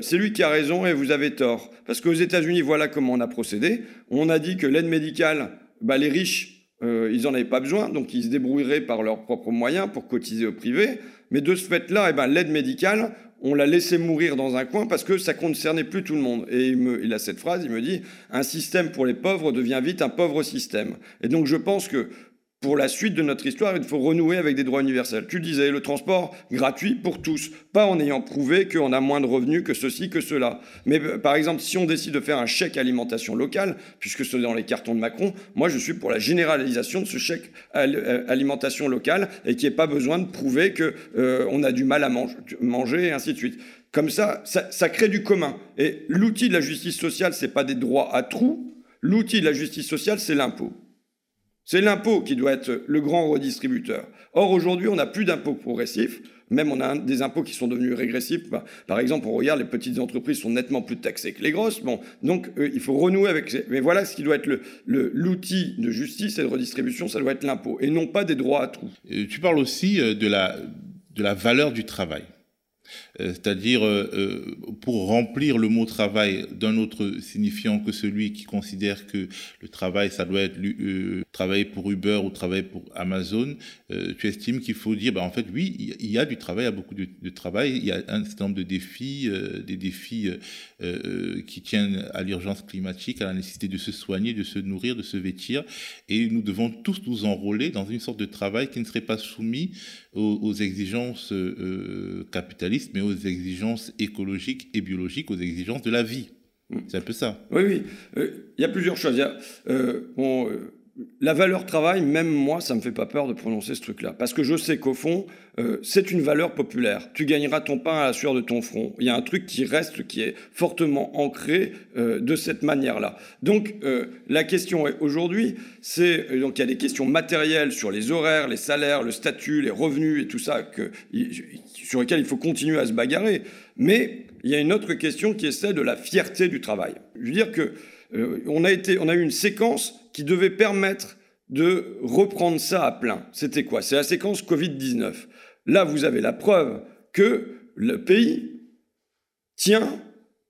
c'est lui qui a raison et vous avez tort. Parce qu'aux États-Unis, voilà comment on a procédé. On a dit que l'aide médicale, bah, les riches, ils n'en avaient pas besoin, donc ils se débrouilleraient par leurs propres moyens pour cotiser au privé. Mais de ce fait-là, eh ben, l'aide médicale, on l'a laissé mourir dans un coin parce que ça concernait plus tout le monde. Et il, me, il, a cette phrase, il me dit, un système pour les pauvres devient vite un pauvre système. Et donc je pense que pour la suite de notre histoire, il faut renouer avec des droits universels. Tu disais, le transport gratuit pour tous, pas en ayant prouvé qu'on a moins de revenus que ceci, que cela. Mais euh, par exemple, si on décide de faire un chèque alimentation locale, puisque c'est dans les cartons de Macron, moi je suis pour la généralisation de ce chèque euh, alimentation locale et qu'il n'y ait pas besoin de prouver qu'on euh, a du mal à manger et ainsi de suite. Comme ça, ça, ça crée du commun. Et l'outil de la justice sociale, c'est pas des droits à trous. L'outil de la justice sociale, c'est l'impôt. C'est l'impôt qui doit être le grand redistributeur. Or, aujourd'hui, on n'a plus d'impôts progressifs. Même on a des impôts qui sont devenus régressifs. Bah, par exemple, on regarde, les petites entreprises sont nettement plus taxées que les grosses. Bon, donc euh, il faut renouer avec. Mais voilà ce qui doit être l'outil de justice et de redistribution, ça doit être l'impôt, et non pas des droits à trous. tu parles aussi euh, de la valeur du travail. Euh, c'est-à-dire, pour remplir le mot travail d'un autre signifiant que celui qui considère que le travail, ça doit être euh, travailler pour Uber ou travailler pour Amazon, euh, tu estimes qu'il faut dire, bah, en fait, oui, il y a du travail, il y a beaucoup de, travail, il y a un certain nombre de défis, euh, des défis qui tiennent à l'urgence climatique, à la nécessité de se soigner, de se nourrir, de se vêtir, et nous devons tous nous enrôler dans une sorte de travail qui ne serait pas soumis aux, aux exigences capitalistes, mais aux exigences écologiques et biologiques, aux exigences de la vie. Mm. C'est un peu ça. Oui, oui. Euh, il y a plusieurs choses. Euh, bon, euh, la valeur travail, même moi, ça me fait pas peur de prononcer ce truc-là. Parce que je sais qu'au fond, c'est une valeur populaire. Tu gagneras ton pain à la sueur de ton front. Il y a un truc qui reste, qui est fortement ancré de cette manière-là. Donc, la question aujourd'hui, c'est. Donc, il y a des questions matérielles sur les horaires, les salaires, le statut, les revenus et tout ça, que, sur lesquels il faut continuer à se bagarrer. Mais il y a une autre question qui est celle de la fierté du travail. Je veux dire que euh, on, a été, on a eu une séquence qui devait permettre de reprendre ça à plein. C'était quoi? C'est la séquence Covid-19. Là, vous avez la preuve que le pays tient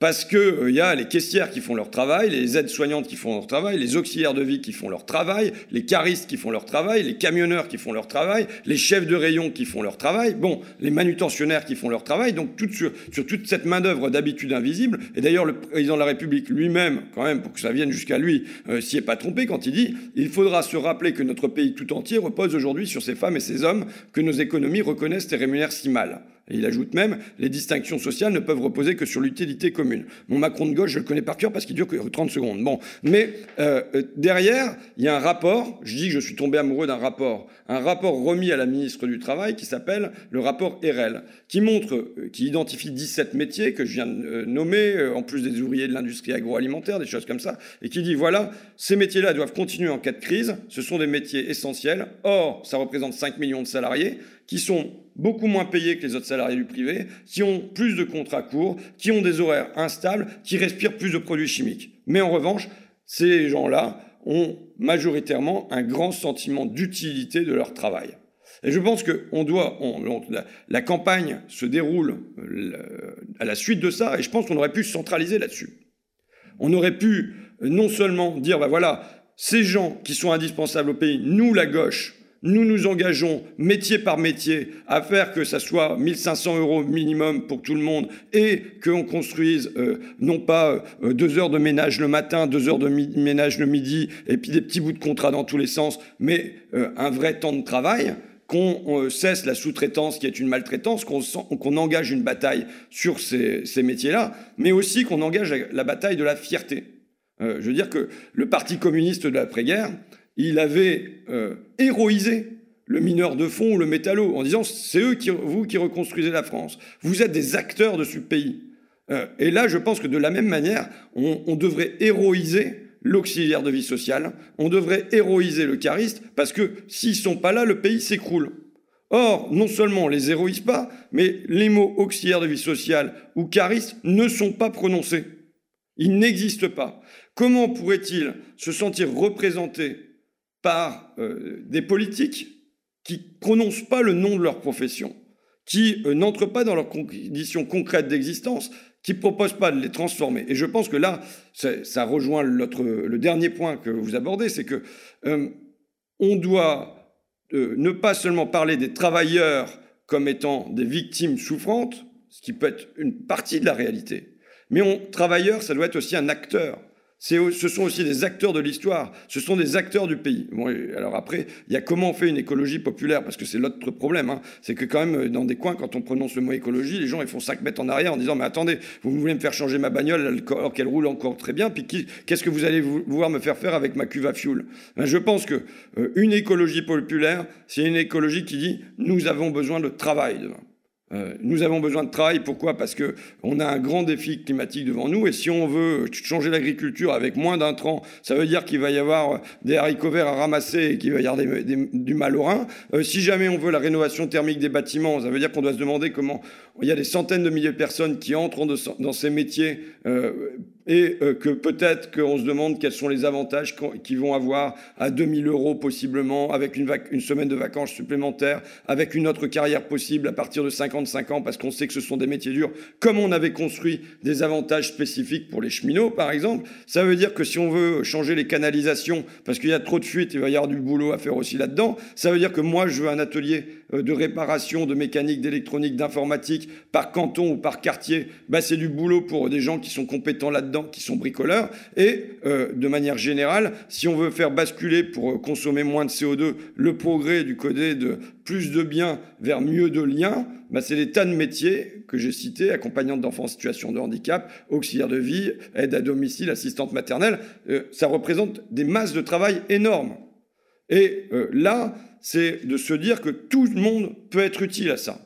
parce qu'il euh, y a les caissières qui font leur travail, les aides-soignantes qui font leur travail, les auxiliaires de vie qui font leur travail, les caristes qui font leur travail, les camionneurs qui font leur travail, les chefs de rayon qui font leur travail, bon, les manutentionnaires qui font leur travail, donc sur, toute cette main-d'œuvre d'habitude invisible. Et d'ailleurs, le président de la République lui-même, quand même, pour que ça vienne jusqu'à lui, euh, s'y est pas trompé quand il dit il faudra se rappeler que notre pays tout entier repose aujourd'hui sur ces femmes et ces hommes que nos économies reconnaissent et rémunèrent si mal. Et il ajoute même, les distinctions sociales ne peuvent reposer que sur l'utilité commune. Mon Macron de gauche, je le connais par cœur parce qu'il dure que 30 secondes. Bon, mais euh, euh, derrière, il y a un rapport, je dis que je suis tombé amoureux d'un rapport, un rapport remis à la ministre du Travail qui s'appelle le rapport RL, qui montre, euh, qui identifie 17 métiers que je viens de nommer, en plus des ouvriers de l'industrie agroalimentaire, des choses comme ça, et qui dit, voilà, ces métiers-là doivent continuer en cas de crise, ce sont des métiers essentiels, or, ça représente 5 millions de salariés, qui sont beaucoup moins payés que les autres salariés du privé, qui ont plus de contrats courts, qui ont des horaires instables, qui respirent plus de produits chimiques. Mais en revanche, ces gens-là ont majoritairement un grand sentiment d'utilité de leur travail. Et je pense que on doit, la, campagne se déroule euh, à la suite de ça, et je pense qu'on aurait pu se centraliser là-dessus. On aurait pu euh, non seulement dire, ben voilà, ces gens qui sont indispensables au pays, nous, la gauche, nous nous engageons métier par métier à faire que ça soit 1500 euros minimum pour tout le monde et qu'on construise euh, non pas euh, deux heures de ménage le matin, deux heures de ménage le midi et puis des petits bouts de contrat dans tous les sens, mais euh, un vrai temps de travail qu'on cesse la sous-traitance qui est une maltraitance, qu'on engage une bataille sur ces, ces métiers-là, mais aussi qu'on engage la bataille de la fierté. je veux dire que le Parti communiste de l'après-guerre, il avait euh, héroïsé le mineur de fond ou le métallo en disant c'est eux qui, vous qui reconstruisez la France. Vous êtes des acteurs de ce pays. Euh, et là, je pense que de la même manière, on, devrait héroïser l'auxiliaire de vie sociale, on devrait héroïser le cariste, parce que s'ils sont pas là, le pays s'écroule. Or, non seulement on les héroïse pas, mais les mots auxiliaire de vie sociale ou cariste ne sont pas prononcés. Ils n'existent pas. Comment pourrait-il se sentir représenté par euh, des politiques qui prononcent pas le nom de leur profession, qui euh, n'entrent pas dans leurs conditions concrètes d'existence, qui proposent pas de les transformer. Et je pense que là, ça, rejoint le dernier point que vous abordez, c'est que euh, on doit ne pas seulement parler des travailleurs comme étant des victimes souffrantes, ce qui peut être une partie de la réalité, mais on, travailleur, ça doit être aussi un acteur ce sont aussi des acteurs de l'histoire, ce sont des acteurs du pays. alors après, il y a comment on fait une écologie populaire, parce que c'est l'autre problème. Hein. C'est que quand même, dans des coins, quand on prononce le mot écologie, les gens ils font 5 mètres en arrière en disant, mais attendez, vous voulez me faire changer ma bagnole alors qu'elle roule encore très bien, puis qu'est-ce que vous allez vouloir me faire faire avec ma cuve à fioul ben, Je pense que euh, une écologie populaire, c'est une écologie qui dit, nous avons besoin de travail demain. Euh, nous avons besoin de travail. Pourquoi? Parce que on a un grand défi climatique devant nous. Et si on veut changer l'agriculture avec moins d'intrants, ça veut dire qu'il va y avoir des haricots verts à ramasser et qu'il va y avoir du mal au rein. Euh, si jamais on veut la rénovation thermique des bâtiments, ça veut dire qu'on doit se demander comment il y a des centaines de milliers de personnes qui entrent dans ces métiers euh, et euh, que peut-être qu'on se demande quels sont les avantages qu'ils vont avoir à 2000 euros possiblement, avec une, semaine de vacances supplémentaires, avec une autre carrière possible à partir de 55 ans, parce qu'on sait que ce sont des métiers durs, comme on avait construit des avantages spécifiques pour les cheminots, par exemple. Ça veut dire que si on veut changer les canalisations, parce qu'il y a trop de fuites, il va y avoir du boulot à faire aussi là-dedans, ça veut dire que moi, je veux un atelier euh, de réparation, de mécanique, d'électronique, d'informatique, par canton ou par quartier, bah, c'est du boulot pour des gens qui sont compétents là-dedans, qui sont bricoleurs. Et euh, de manière générale, si on veut faire basculer pour euh, consommer moins de CO2 le progrès du côté de plus de biens vers mieux de liens, bah, c'est des tas de métiers que j'ai cités, accompagnante d'enfants en situation de handicap, auxiliaire de vie, aide à domicile, assistante maternelle. ça représente des masses de travail énormes. Et là, c'est de se dire que tout le monde peut être utile à ça.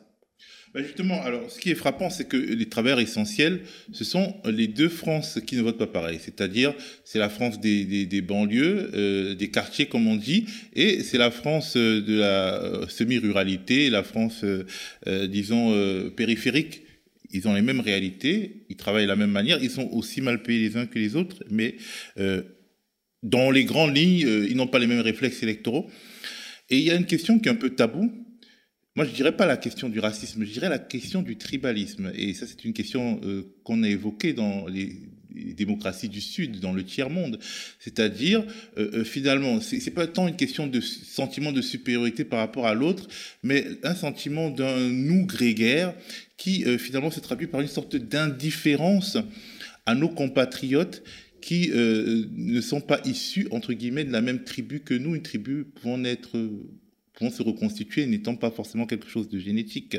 Bah, justement, alors ce qui est frappant, c'est que les travailleurs essentiels, ce sont les deux France qui ne votent pas pareil. C'est-à-dire, c'est la France des, banlieues, euh, des quartiers, comme on dit, et c'est la France euh, de la euh, semi-ruralité, la France, disons, périphérique. Ils ont les mêmes réalités, ils travaillent de la même manière, ils sont aussi mal payés les uns que les autres, mais dans les grandes lignes, ils n'ont pas les mêmes réflexes électoraux. Et il y a une question qui est un peu tabou. Moi, je dirais pas la question du racisme, je dirais la question du tribalisme. Et ça, c'est une question euh, qu'on a évoquée dans les, démocraties du Sud, dans le tiers-monde. C'est-à-dire, euh, euh finalement, c'est, pas tant une question de sentiment de supériorité par rapport à l'autre, mais un sentiment d'un nous grégaire qui, finalement, se traduit par une sorte d'indifférence à nos compatriotes qui ne sont pas issus, entre guillemets, de la même tribu que nous, une tribu pouvant, être, pouvant se reconstituer, n'étant pas forcément quelque chose de génétique.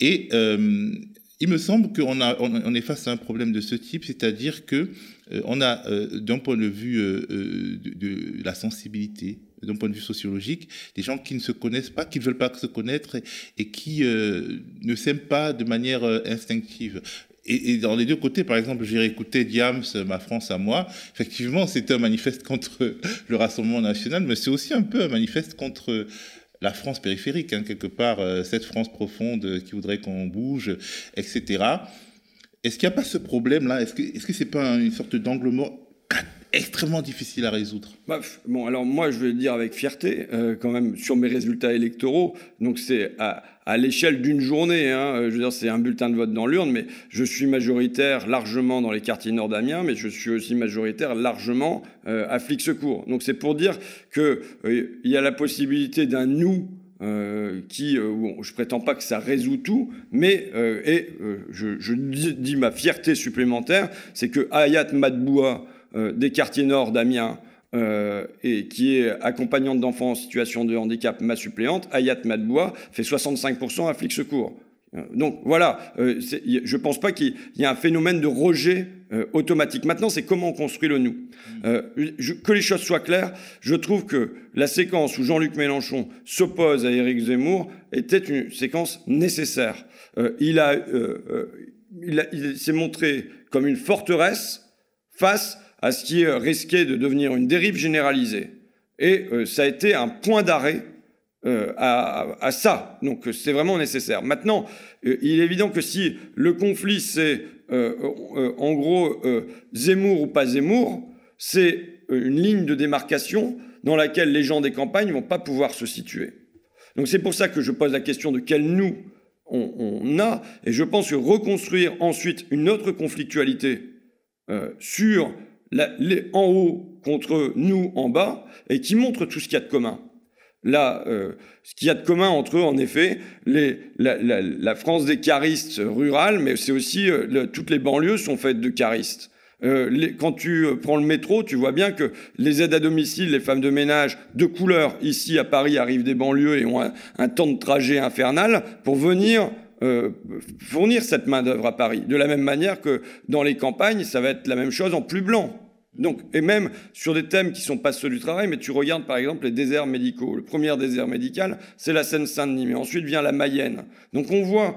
Et euh, il me semble qu'on on est face à un problème de ce type, c'est-à-dire que euh, on a, d'un point de vue de, la sensibilité, d'un point de vue sociologique, des gens qui ne se connaissent pas, qui ne veulent pas se connaître et, qui ne s'aiment pas de manière instinctive et, dans les deux côtés, par exemple, j'ai écouté Diams, Ma France à moi. Effectivement, c'était un manifeste <laughs> contre le Rassemblement national, mais c'est aussi un peu un manifeste contre la France périphérique, hein, quelque part, euh, cette France profonde qui voudrait qu'on bouge, etc. Est-ce qu'il n'y a pas ce problème-là? Est-ce que ce n'est pas une sorte d'angle mort extrêmement difficile à résoudre? Bah, bon, alors moi, je vais le dire avec fierté, euh, quand même, sur mes résultats électoraux. Donc, c'est à, l'échelle d'une journée. Hein, je veux dire, c'est un bulletin de vote dans l'urne, mais je suis majoritaire largement dans les quartiers nord d'Amiens, mais je suis aussi majoritaire largement euh, à Flic Secours. Donc, c'est pour dire qu'il euh, y a la possibilité d'un nous. qui, bon, je prétends pas que ça résout tout, mais et je, dis, ma fierté supplémentaire, c'est que Ayat Madboua, euh, des quartiers nord d'Amiens, euh, et qui est accompagnante d'enfants en situation de handicap, ma suppléante, Ayat Madboua, fait 65% à flic secours. Euh, donc voilà, je ne pense pas qu'il y ait un phénomène de rejet automatique. Maintenant, c'est comment on construit le nous. que les choses soient claires, je trouve que la séquence où Jean-Luc Mélenchon s'oppose à Éric Zemmour était une séquence nécessaire. il, a, il s'est montré comme une forteresse face à ce qui risquait de devenir une dérive généralisée. Et euh, ça a été un point d'arrêt euh, à, ça. Donc c'est vraiment nécessaire. Maintenant, euh, il est évident que si le conflit c'est en gros Zemmour ou pas Zemmour, c'est une ligne de démarcation dans laquelle les gens des campagnes ne vont pas pouvoir se situer. Donc c'est pour ça que je pose la question de quel nous on a, et je pense que reconstruire ensuite une autre conflictualité sur en haut contre nous en bas, et qui montre tout ce qu'il y a de commun. Là, euh, ce qu'il y a de commun entre eux, en effet, la, France des caristes rurales, mais c'est aussi euh, toutes les banlieues sont faites de caristes. Euh, quand tu prends le métro, tu vois bien que les aides à domicile, les femmes de ménage de couleur, ici à Paris, arrivent des banlieues et ont un temps de trajet infernal pour venir euh, fournir cette main-d'œuvre à Paris. De la même manière que dans les campagnes, ça va être la même chose en plus blanc. Donc, et même sur des thèmes qui sont pas ceux du travail, mais tu regardes par exemple les déserts médicaux. Le premier désert médical, c'est la Seine-Saint-Denis, mais ensuite vient la Mayenne. Donc on voit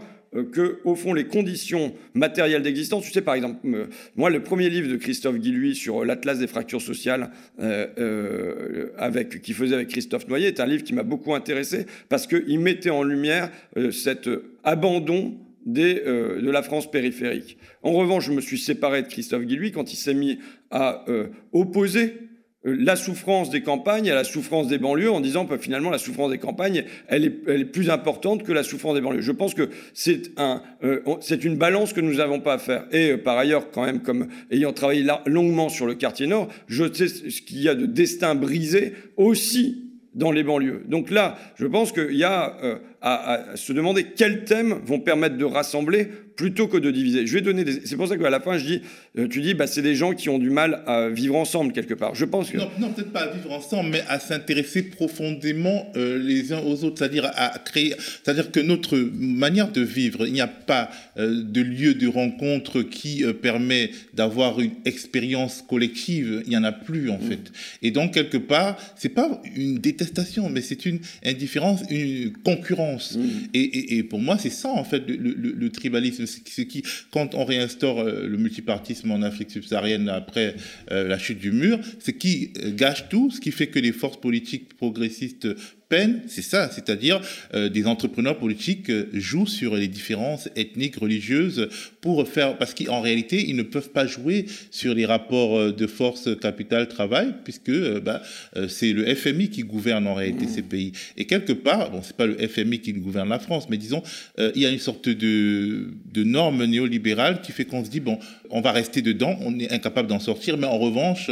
que, au fond, les conditions matérielles d'existence, tu sais, par exemple, euh, moi, le premier livre de Christophe Guilluy sur l'Atlas des fractures sociales, euh, avec, qui faisait avec Christophe Noyer, est un livre qui m'a beaucoup intéressé parce qu'il mettait en lumière cet abandon euh, de la France périphérique. En revanche, je me suis séparé de Christophe Guilluy quand il s'est mis à euh, opposer euh, la souffrance des campagnes à la souffrance des banlieues en disant que bah, finalement la souffrance des campagnes elle est, elle est, plus importante que la souffrance des banlieues. Je pense que c'est un c'est une balance que nous n'avons pas à faire. Et par ailleurs quand même comme ayant travaillé longuement sur le quartier nord, je sais ce qu'il y a de destin brisé aussi dans les banlieues. Donc là, je pense qu'il y a à, à, se demander quels thèmes vont permettre de rassembler plutôt que de diviser. Je vais donner des... C'est pour ça qu'à la fin, je dis, euh, tu dis, bah, c'est des gens qui ont du mal à vivre ensemble quelque part. Je pense que... Non, non peut-être pas à vivre ensemble, mais à s'intéresser profondément euh, les uns aux autres, c'est-à-dire à créer... C'est-à-dire que notre manière de vivre, il n'y a pas euh, de lieu de rencontre qui euh, permet d'avoir une expérience collective, il n'y en a plus en mmh. fait. Et donc, quelque part, c'est pas une détestation, mais c'est une indifférence, une concurrence. Mmh. Et, et, et, pour moi, c'est ça en fait le, le, le tribalisme ce qui, quand on réinstaure euh, le multipartisme en Afrique subsaharienne après euh, la chute du mur, c'est qui euh, gâche tout, ce qui fait que les forces politiques progressistes peine, c'est ça, c'est-à-dire euh, des entrepreneurs politiques euh, jouent sur les différences ethniques, religieuses, pour faire, parce qu'en réalité, ils ne peuvent pas jouer sur les rapports euh, de force capital-travail, puisque euh, bah, c'est le FMI qui gouverne en réalité mmh. ces pays. Et quelque part, bon, c'est pas le FMI qui gouverne la France, mais disons, il y a une sorte de, de norme néolibérale qui fait qu'on se dit, bon, on va rester dedans, on est incapable d'en sortir, mais en revanche,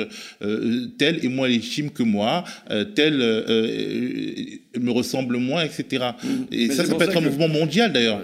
tel est moins légitime que moi, tel me ressemble moins, etc. Et mais ça, ça peut être un mouvement mondial d'ailleurs.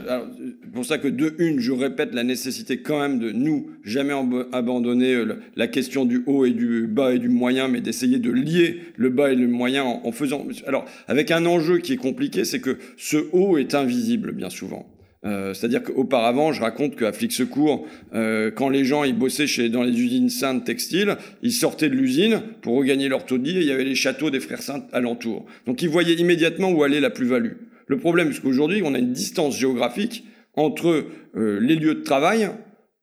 C'est pour ça que de une, je répète la nécessité quand même de nous jamais abandonner euh, la question du haut et du bas et du moyen, mais d'essayer de lier le bas et le moyen en, en faisant. Alors, avec un enjeu qui est compliqué, c'est que ce haut est invisible bien souvent. Euh, C'est-à-dire qu'auparavant, je raconte qu'à Flic Secours, euh, quand les gens ils bossaient chez, dans les usines saintes textiles, ils sortaient de l'usine pour regagner leur taudis et il y avait les châteaux des frères saints alentour. Donc ils voyaient immédiatement où allait la plus-value. Le problème, c'est qu'aujourd'hui, on a une distance géographique entre euh, les lieux de travail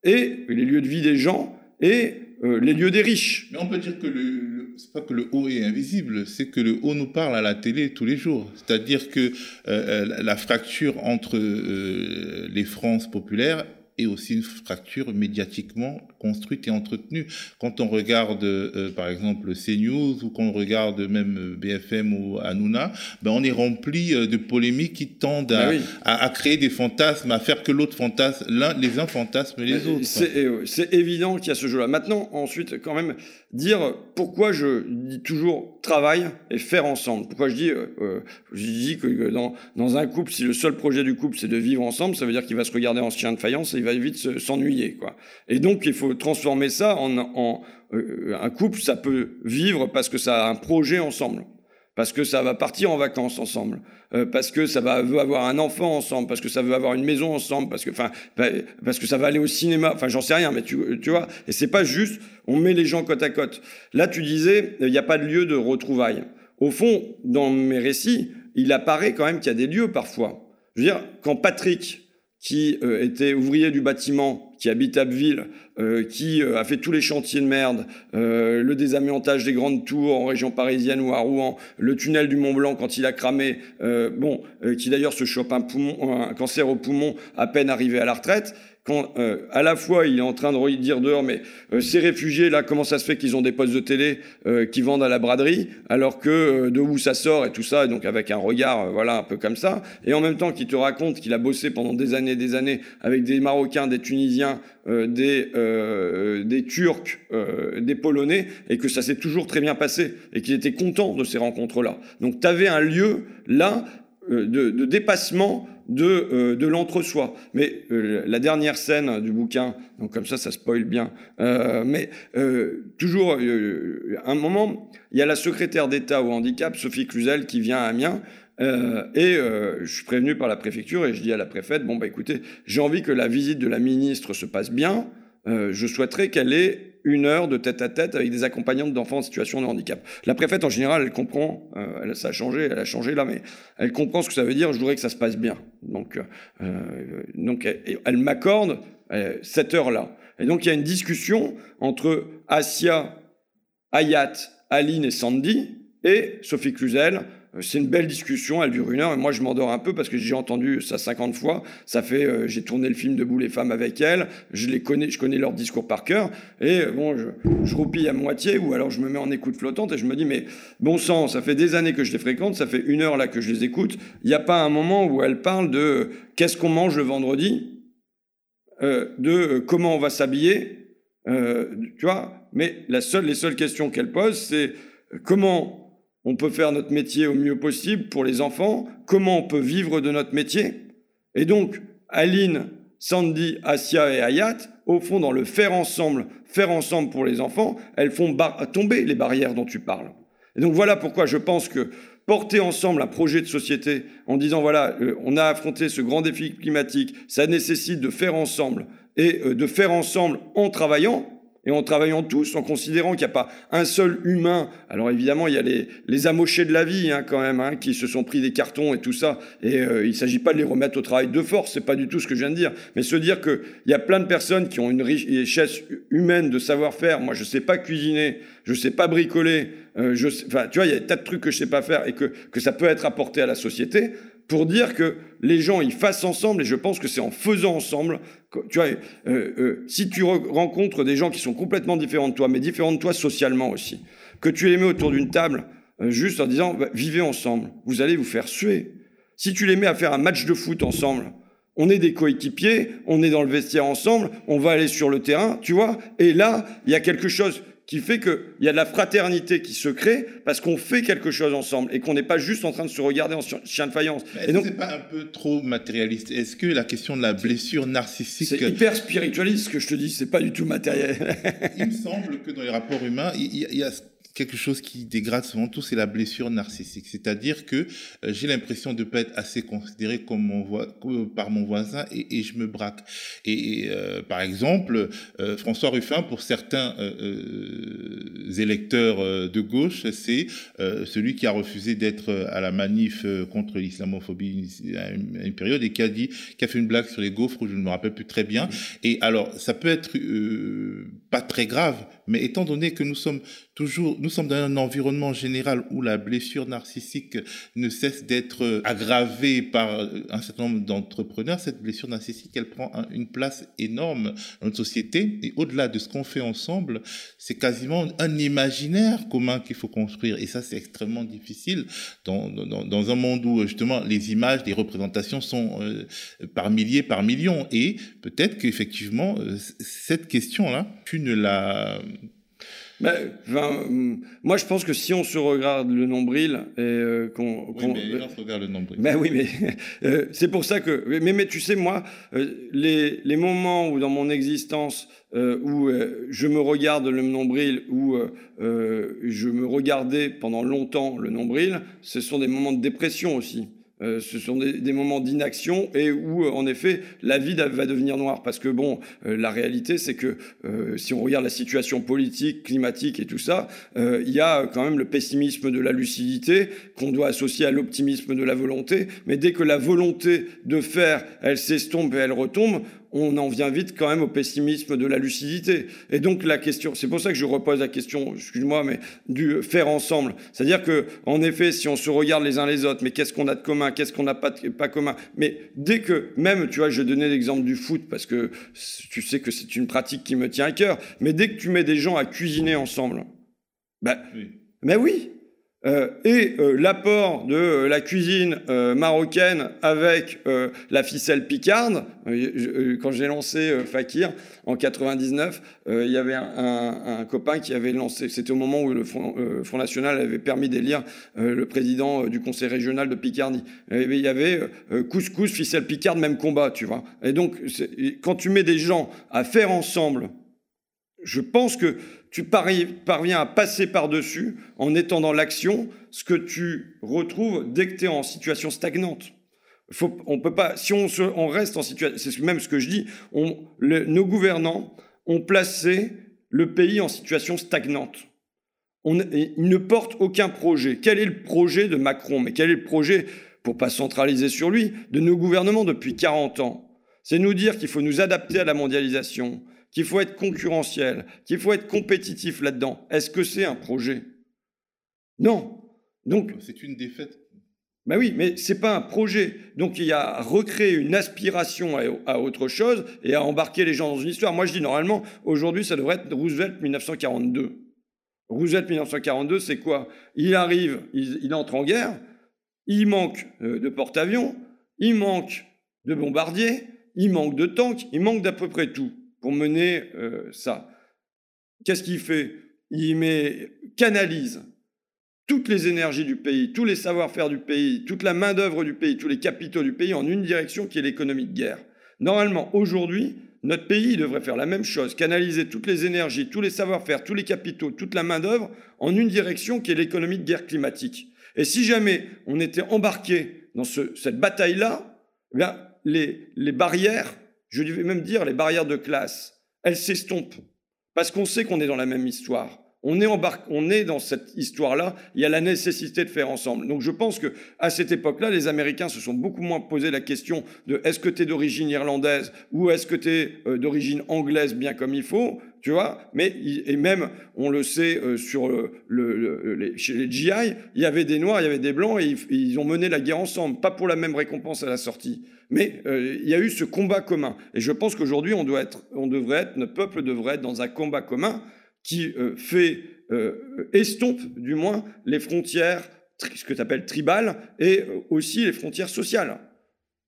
et les lieux de vie des gens et les lieux des riches. Mais on peut dire que le c'est pas que le haut est invisible, c'est que le haut nous parle à la télé tous les jours. C'est-à-dire que euh, la fracture entre euh, les France populaires et aussi une fracture médiatiquement construite et entretenue. Quand on regarde, euh, par exemple, CNews ou qu'on regarde même BFM ou Hanouna, ben on est rempli euh, de polémiques qui tendent à, oui. à, à, créer des fantasmes, à faire que l'autre fantasme, l'un, les uns fantasment les autres. C'est évident qu'il y a ce jeu-là. Maintenant, ensuite, quand même, dire pourquoi je dis toujours travail et faire ensemble. Pourquoi je dis, euh, euh je dis que dans, dans un couple, si le seul projet du couple c'est de vivre ensemble, ça veut dire qu'il va se regarder en chien de faïence et il va vite s'ennuyer, quoi. Et donc il faut transformer ça en, en euh, un couple, ça peut vivre parce que ça a un projet ensemble parce que ça va partir en vacances ensemble, euh, parce que ça va veut avoir un enfant ensemble, parce que ça veut avoir une maison ensemble, parce que enfin parce que ça va aller au cinéma, enfin j'en sais rien, mais tu, tu vois, et c'est pas juste on met les gens côte à côte. Là tu disais il n'y a pas de lieu de retrouvailles. Au fond, dans mes récits, il apparaît quand même qu'il y a des lieux parfois. Je veux dire, quand Patrick, qui euh, était ouvrier du bâtiment, qui habite Abbeville, euh, qui euh, a fait tous les chantiers de merde, euh, le désamiantage des grandes tours en région parisienne ou à Rouen, le tunnel du Mont Blanc quand il a cramé, euh, bon, euh, qui d'ailleurs se chope un, poumon, un cancer au poumon à peine arrivé à la retraite, quand euh, à la fois il est en train de dire dehors, mais euh, ces réfugiés là, comment ça se fait qu'ils ont des postes de télé euh, qui vendent à la braderie, alors que euh, de où ça sort et tout ça, donc avec un regard, euh, voilà, un peu comme ça, et en même temps qu'il te raconte qu'il a bossé pendant des années, et des années avec des Marocains, des Tunisiens, euh, des des Turcs, des Polonais, et que ça s'est toujours très bien passé, et qu'il était content de ces rencontres là. Donc tu avais un lieu là de, de dépassement de, euh, de l'entre-soi. Mais euh, la dernière scène du bouquin, donc comme ça, ça spoil bien, euh, mais toujours, un moment, il y a la secrétaire d'État au handicap, Sophie Cluzel, qui vient à Amiens, et je suis prévenu par la préfecture et je dis à la préfète, bon, bah écoutez, j'ai envie que la visite de la ministre se passe bien, je souhaiterais qu'elle ait une heure de tête à tête avec des accompagnantes d'enfants en situation de handicap. La préfète, en général, elle comprend, euh, elle, ça a changé, elle a changé là, mais elle comprend ce que ça veut dire, je voudrais que ça se passe bien. Donc, euh, donc elle, elle m'accorde euh, cette heure-là. Et donc, il y a une discussion entre Asia, Ayat, Aline et Sandy et Sophie Cluzel, Euh, c'est une belle discussion, elle dure une heure, et moi je m'endors un peu parce que j'ai entendu ça 50 fois. Ça fait, euh, j'ai tourné le film Debout les femmes avec elle, je les connais, je connais leur discours par cœur, et euh, bon, je, roupille à moitié, ou alors je me mets en écoute flottante et je me dis, mais bon sang, ça fait des années que je les fréquente, ça fait une heure là que je les écoute. Il n'y a pas un moment où elle parle de qu'est-ce qu'on mange le vendredi, de comment on va s'habiller, tu vois. Mais la seule, les seules questions qu'elle pose, c'est comment on peut faire notre métier au mieux possible pour les enfants, comment on peut vivre de notre métier? Et donc, Aline, Sandy, Asia et Ayat, au fond, dans le faire ensemble, faire ensemble pour les enfants, elles font tomber les barrières dont tu parles. Et donc voilà pourquoi je pense que porter ensemble un projet de société en disant, voilà, euh, on a affronté ce grand défi climatique, ça nécessite de faire ensemble et euh, de faire ensemble en travaillant, et en travaillant tous, en considérant qu'il n'y a pas un seul humain. Alors évidemment, il y a les, les amochés de la vie hein, quand même, hein, qui se sont pris des cartons et tout ça. Et euh, il ne s'agit pas de les remettre au travail de force, c'est pas du tout ce que je viens de dire. Mais se dire qu'il y a plein de personnes qui ont une richesse humaine de savoir-faire. Moi, je ne sais pas cuisiner, je ne sais pas bricoler. Euh, je enfin, tu vois, il y a des tas de trucs que je ne sais pas faire et que, que ça peut être apporté à la société pour dire que les gens ils fassent ensemble, et je pense que c'est en faisant ensemble, tu vois, euh, euh, si tu rencontres des gens qui sont complètement différents de toi, mais différents de toi socialement aussi, que tu les mets autour d'une table, euh, juste en disant, bah, vivez ensemble, vous allez vous faire suer. Si tu les mets à faire un match de foot ensemble, on est des coéquipiers, on est dans le vestiaire ensemble, on va aller sur le terrain, tu vois, et là, il y a quelque chose qui fait qu'il y a de la fraternité qui se crée parce qu'on fait quelque chose ensemble et qu'on n'est pas juste en train de se regarder en chien de faïence. Est-ce que c'est pas un peu trop matérialiste? Est-ce que la question de la blessure narcissique... C'est hyper spiritualiste ce que je te dis, c'est pas du tout matériel. il me semble que dans les rapports humains, il y a, il y a quelque chose qui dégrade souvent tout, c'est la blessure narcissique. C'est-à-dire que euh, j'ai l'impression de pas être assez considéré comme mon par mon voisin et, et, je me braque. Et, euh, par exemple, euh, François Ruffin, pour certains électeurs de gauche, c'est celui qui a refusé d'être à la manif contre l'islamophobie à une, période et qui a dit, qui a fait une blague sur les gaufres, je ne me rappelle plus très bien. Et alors, ça peut être pas très grave, mais étant donné que nous sommes toujours, nous sommes dans un environnement général où la blessure narcissique ne cesse d'être aggravée par un certain nombre d'entrepreneurs, cette blessure narcissique, elle prend une place énorme dans notre société. Et au-delà de ce qu'on fait ensemble, c'est quasiment un imaginaire commun qu'il faut construire. Et ça, c'est extrêmement difficile dans, un monde où justement les images, les représentations sont euh, par milliers, par millions. Et peut-être qu'effectivement, euh, cette question-là, tu ne la ben, moi, je pense que si on se regarde le nombril et euh, qu'on, oui, mais les se regardent le nombril. Ben oui, mais <laughs> euh, c'est pour ça que. Mais, mais tu sais, moi, euh, les, les moments où dans mon existence où je me regarde le nombril, où je me regardais pendant longtemps le nombril, ce sont des moments de dépression aussi. Euh, ce sont des, moments d'inaction et où, euh, en effet, la vie va devenir noire. Parce que, bon, euh, la réalité, c'est que si on regarde la situation politique, climatique et tout ça, il y a quand même le pessimisme de la lucidité qu'on doit associer à l'optimisme de la volonté. Mais dès que la volonté de faire, elle s'estompe et elle retombe, on en vient vite quand même au pessimisme de la lucidité. Et donc la question, c'est pour ça que je repose la question, excuse-moi, mais du faire ensemble. C'est-à-dire que, en effet, si on se regarde les uns les autres, mais qu'est-ce qu'on a de commun, qu'est-ce qu'on n'a pas, pas commun? Mais dès que, même, tu vois, je donnais l'exemple du foot parce que tu sais que c'est une pratique qui me tient à cœur. Mais dès que tu mets des gens à cuisiner ensemble, ben, oui. mais oui, euh, et euh, l'apport de euh, la cuisine marocaine avec la ficelle picarde, quand j'ai lancé Fakir en 99, il y avait un, un, copain qui avait lancé, c'était au moment où le Front, Front National avait permis d'élire le président du conseil régional de Picardie. Et il y avait couscous, ficelle picarde, même combat, tu vois. Et donc, quand tu mets des gens à faire ensemble, je pense que tu parviens à passer par-dessus en étant dans l'action ce que tu retrouves dès que tu es en situation stagnante. Faut, on peut pas, si on, reste en situation, c'est même ce que je dis, nos gouvernants ont placé le pays en situation stagnante. On, ils ne portent aucun projet. Quel est le projet de Macron? Mais quel est le projet, pour pas centraliser sur lui, de nos gouvernements depuis 40 ans? C'est nous dire qu'il faut nous adapter à la mondialisation, qu'il faut être concurrentiel, qu'il faut être compétitif là-dedans. Est-ce que c'est un projet? Non. Donc, c'est une défaite. Ben oui, mais c'est pas un projet. Donc il y a à recréer une aspiration à, autre chose et à embarquer les gens dans une histoire. Moi je dis normalement, aujourd'hui ça devrait être Roosevelt 1942. Roosevelt 1942, c'est quoi? Il arrive, il, entre en guerre, il manque euh, de porte-avions, il manque de bombardiers, il manque de tanks, il manque d'à peu près tout pour mener euh, ça. Qu'est-ce qu'il fait? Il met, canalise toutes les énergies du pays, tous les savoir-faire du pays, toute la main-d'œuvre du pays, tous les capitaux du pays en une direction qui est l'économie de guerre. Normalement, aujourd'hui, notre pays devrait faire la même chose, canaliser toutes les énergies, tous les savoir-faire, tous les capitaux, toute la main-d'œuvre en une direction qui est l'économie de guerre climatique. Et si jamais on était embarqué dans cette bataille-là, eh les, les barrières, je vais même dire les barrières de classe, elles s'estompent. Parce qu'on sait qu'on est dans la même histoire on est, on est dans cette histoire-là, il y a la nécessité de faire ensemble. Donc je pense que à cette époque-là, les Américains se sont beaucoup moins posé la question de est-ce que tu es d'origine irlandaise ou est-ce que tu es euh, d'origine anglaise bien comme il faut, tu vois. Mais et même, on le sait euh, sur le, les, chez les GI, il y avait des noirs, il y avait des blancs et ils, ont mené la guerre ensemble, pas pour la même récompense à la sortie. Mais euh, il y a eu ce combat commun. Et je pense qu'aujourd'hui, on doit être, on devrait être, notre peuple devrait être dans un combat commun qui euh, fait euh, estompe du moins les frontières, ce que tu appelles tribales, et euh, aussi les frontières sociales.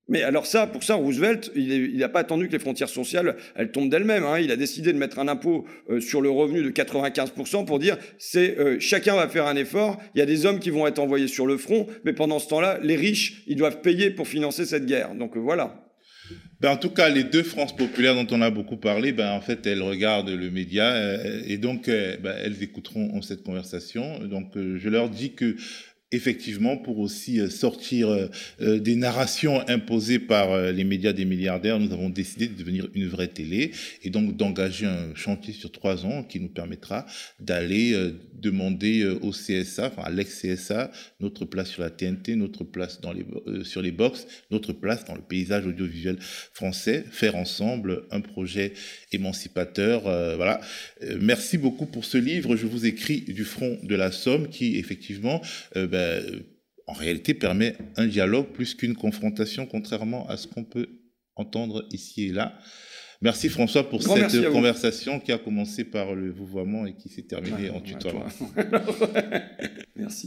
Mais alors ça, pour ça, Roosevelt, il n'a pas attendu que les frontières sociales, elles tombent d'elles-mêmes. Hein. Il a décidé de mettre un impôt sur le revenu de 95% pour dire, c'est chacun va faire un effort. Il y a des hommes qui vont être envoyés sur le front, mais pendant ce temps-là, les riches, ils doivent payer pour financer cette guerre. Donc voilà. Ben, en tout cas, les deux France populaires dont on a beaucoup parlé, ben, en fait, elles regardent le média euh, et donc euh, ben, elles écouteront cette conversation. Donc, euh, je leur dis que effectivement, pour aussi euh, sortir euh, euh, des narrations imposées par les médias des milliardaires, nous avons décidé de devenir une vraie télé et donc d'engager un chantier sur trois ans qui nous permettra d'aller demander au CSA, enfin à l'ex-CSA, notre place sur la TNT, notre place sur les box, notre place dans le paysage audiovisuel français, faire ensemble un projet émancipateur. voilà. merci beaucoup pour ce livre. Je vous écris du front de la Somme qui, effectivement, ben, euh, en réalité permet un dialogue plus qu'une confrontation, contrairement à ce qu'on peut entendre ici et là. Merci François pour cette conversation qui a commencé par le vouvoiement et qui s'est terminée en tutoiement. <laughs> merci.